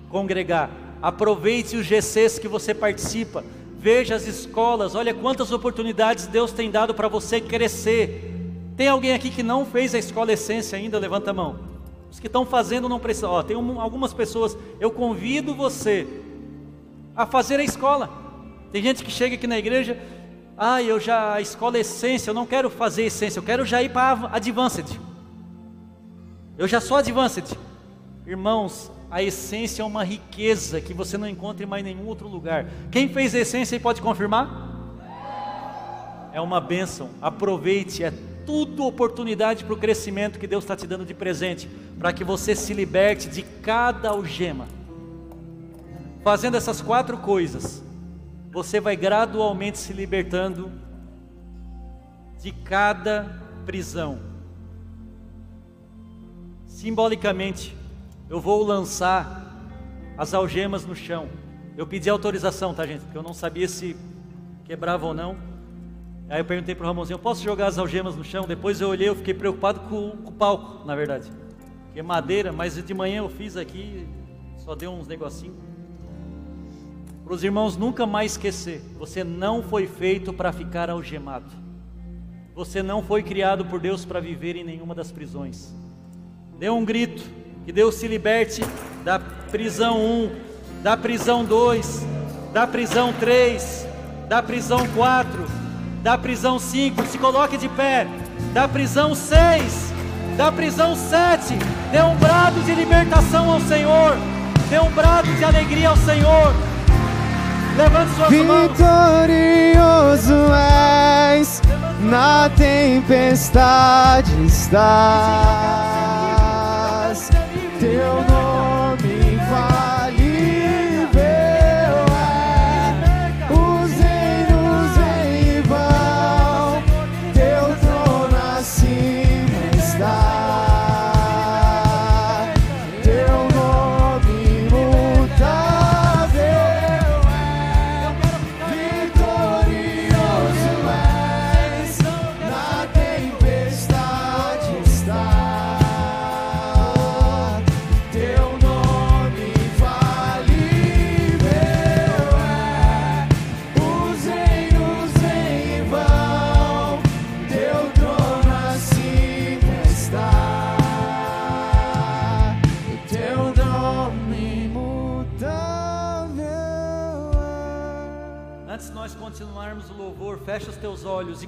S1: congregar. Aproveite os GCs que você participa. Veja as escolas, olha quantas oportunidades Deus tem dado para você crescer. Tem alguém aqui que não fez a escola essência ainda? Levanta a mão. Os que estão fazendo não precisam. Tem um, algumas pessoas. Eu convido você a fazer a escola. Tem gente que chega aqui na igreja. Ah, eu já a escola essência. Eu não quero fazer essência. Eu quero já ir para advanced. Eu já sou advanced. Irmãos, a essência é uma riqueza que você não encontra em mais nenhum outro lugar. Quem fez a essência pode confirmar? É uma bênção. Aproveite, é tudo oportunidade para o crescimento que Deus está te dando de presente, para que você se liberte de cada algema. Fazendo essas quatro coisas, você vai gradualmente se libertando de cada prisão. Simbolicamente, eu vou lançar as algemas no chão. Eu pedi autorização, tá, gente? Porque eu não sabia se quebrava ou não. Aí eu perguntei para o Ramonzinho, posso jogar as algemas no chão? Depois eu olhei, eu fiquei preocupado com, com o palco, na verdade. Que é madeira, mas de manhã eu fiz aqui, só deu uns negocinhos. Para os irmãos nunca mais esquecer, você não foi feito para ficar algemado. Você não foi criado por Deus para viver em nenhuma das prisões. Dê um grito, que Deus se liberte da prisão 1, da prisão 2, da prisão 3, da prisão 4 da prisão 5, se coloque de pé, da prisão 6, da prisão 7, dê um brado de libertação ao Senhor, dê um brado de alegria ao Senhor. Levante suas
S2: Vitorioso mãos. és, na tempestade estás,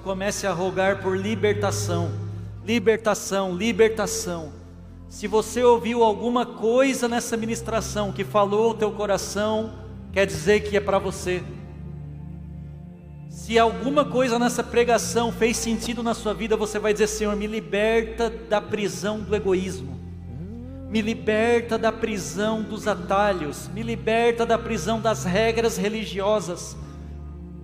S1: comece a rogar por libertação. Libertação, libertação. Se você ouviu alguma coisa nessa ministração que falou o teu coração, quer dizer que é para você. Se alguma coisa nessa pregação fez sentido na sua vida, você vai dizer: Senhor, me liberta da prisão do egoísmo, me liberta da prisão dos atalhos, me liberta da prisão das regras religiosas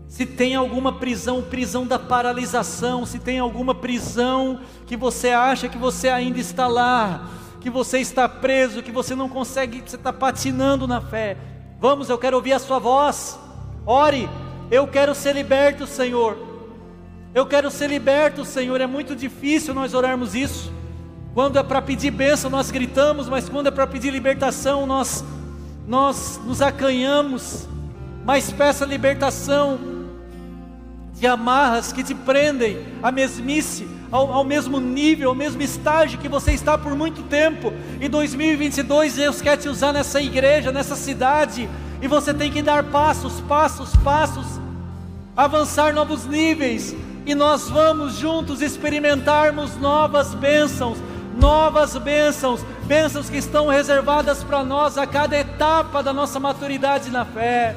S1: se tem alguma prisão, prisão da paralisação, se tem alguma prisão que você acha que você ainda está lá, que você está preso, que você não consegue, você está patinando na fé. Vamos, eu quero ouvir a sua voz. Ore, eu quero ser liberto, Senhor. Eu quero ser liberto, Senhor. É muito difícil nós orarmos isso. Quando é para pedir bênção, nós gritamos, mas quando é para pedir libertação, nós, nós nos acanhamos. Mas peça libertação de amarras que te prendem à mesmice, ao, ao, mesmo nível, ao mesmo estágio que você está por muito tempo. Em 2022, Deus quer te usar nessa igreja, nessa cidade, e você tem que dar passos, passos, passos, avançar novos níveis, e nós vamos juntos experimentarmos novas bênçãos, novas bênçãos, bênçãos que estão reservadas para nós a cada etapa da nossa maturidade na fé.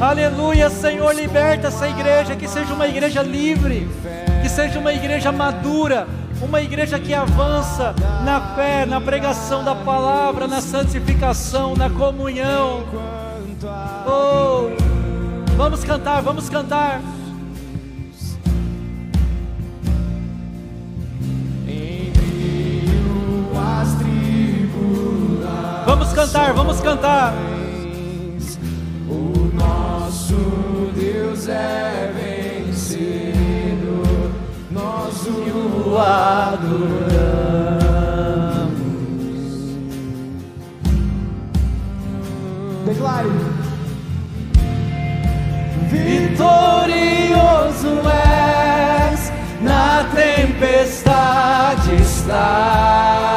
S1: Aleluia, Senhor, liberta essa igreja, que seja uma igreja livre, que seja uma igreja madura, uma igreja que avança na fé, na pregação da palavra, na santificação, na comunhão. Oh, vamos cantar, vamos cantar. Vamos cantar, vamos cantar.
S2: é vencido, nós o adoramos. Declare: Vitorioso és, na tempestade estás.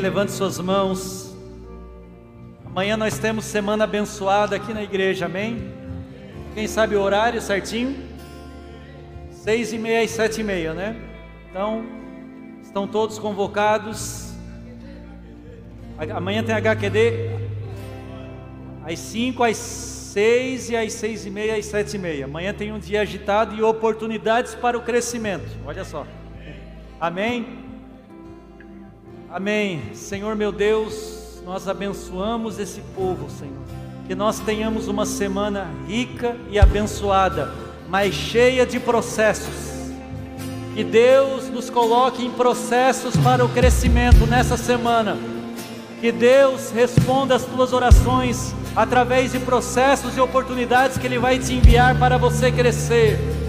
S1: Levante suas mãos. Amanhã nós temos semana abençoada aqui na igreja, amém? Quem sabe o horário certinho? Seis e meia e sete e meia, né? Então, estão todos convocados. Amanhã tem HQD às 5, às 6 e às 6 e meia, às 7 e meia. Amanhã tem um dia agitado e oportunidades para o crescimento. Olha só. Amém? Amém. Senhor meu Deus, nós abençoamos esse povo, Senhor. Que nós tenhamos uma semana rica e abençoada, mas cheia de processos. Que Deus nos coloque em processos para o crescimento nessa semana. Que Deus responda as tuas orações através de processos e oportunidades que Ele vai te enviar para você crescer.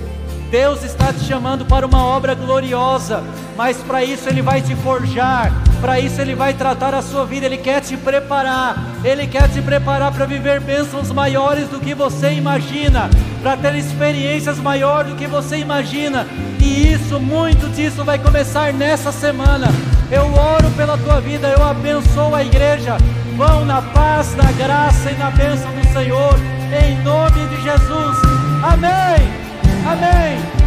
S1: Deus está te chamando para uma obra gloriosa, mas para isso Ele vai te forjar, para isso Ele vai tratar a sua vida, Ele quer te preparar, Ele quer te preparar para viver bênçãos maiores do que você imagina, para ter experiências maiores do que você imagina, e isso, muito disso vai começar nessa semana. Eu oro pela tua vida, eu abençoo a igreja. Vão na paz, na graça e na bênção do Senhor, em nome de Jesus. Amém. Amém.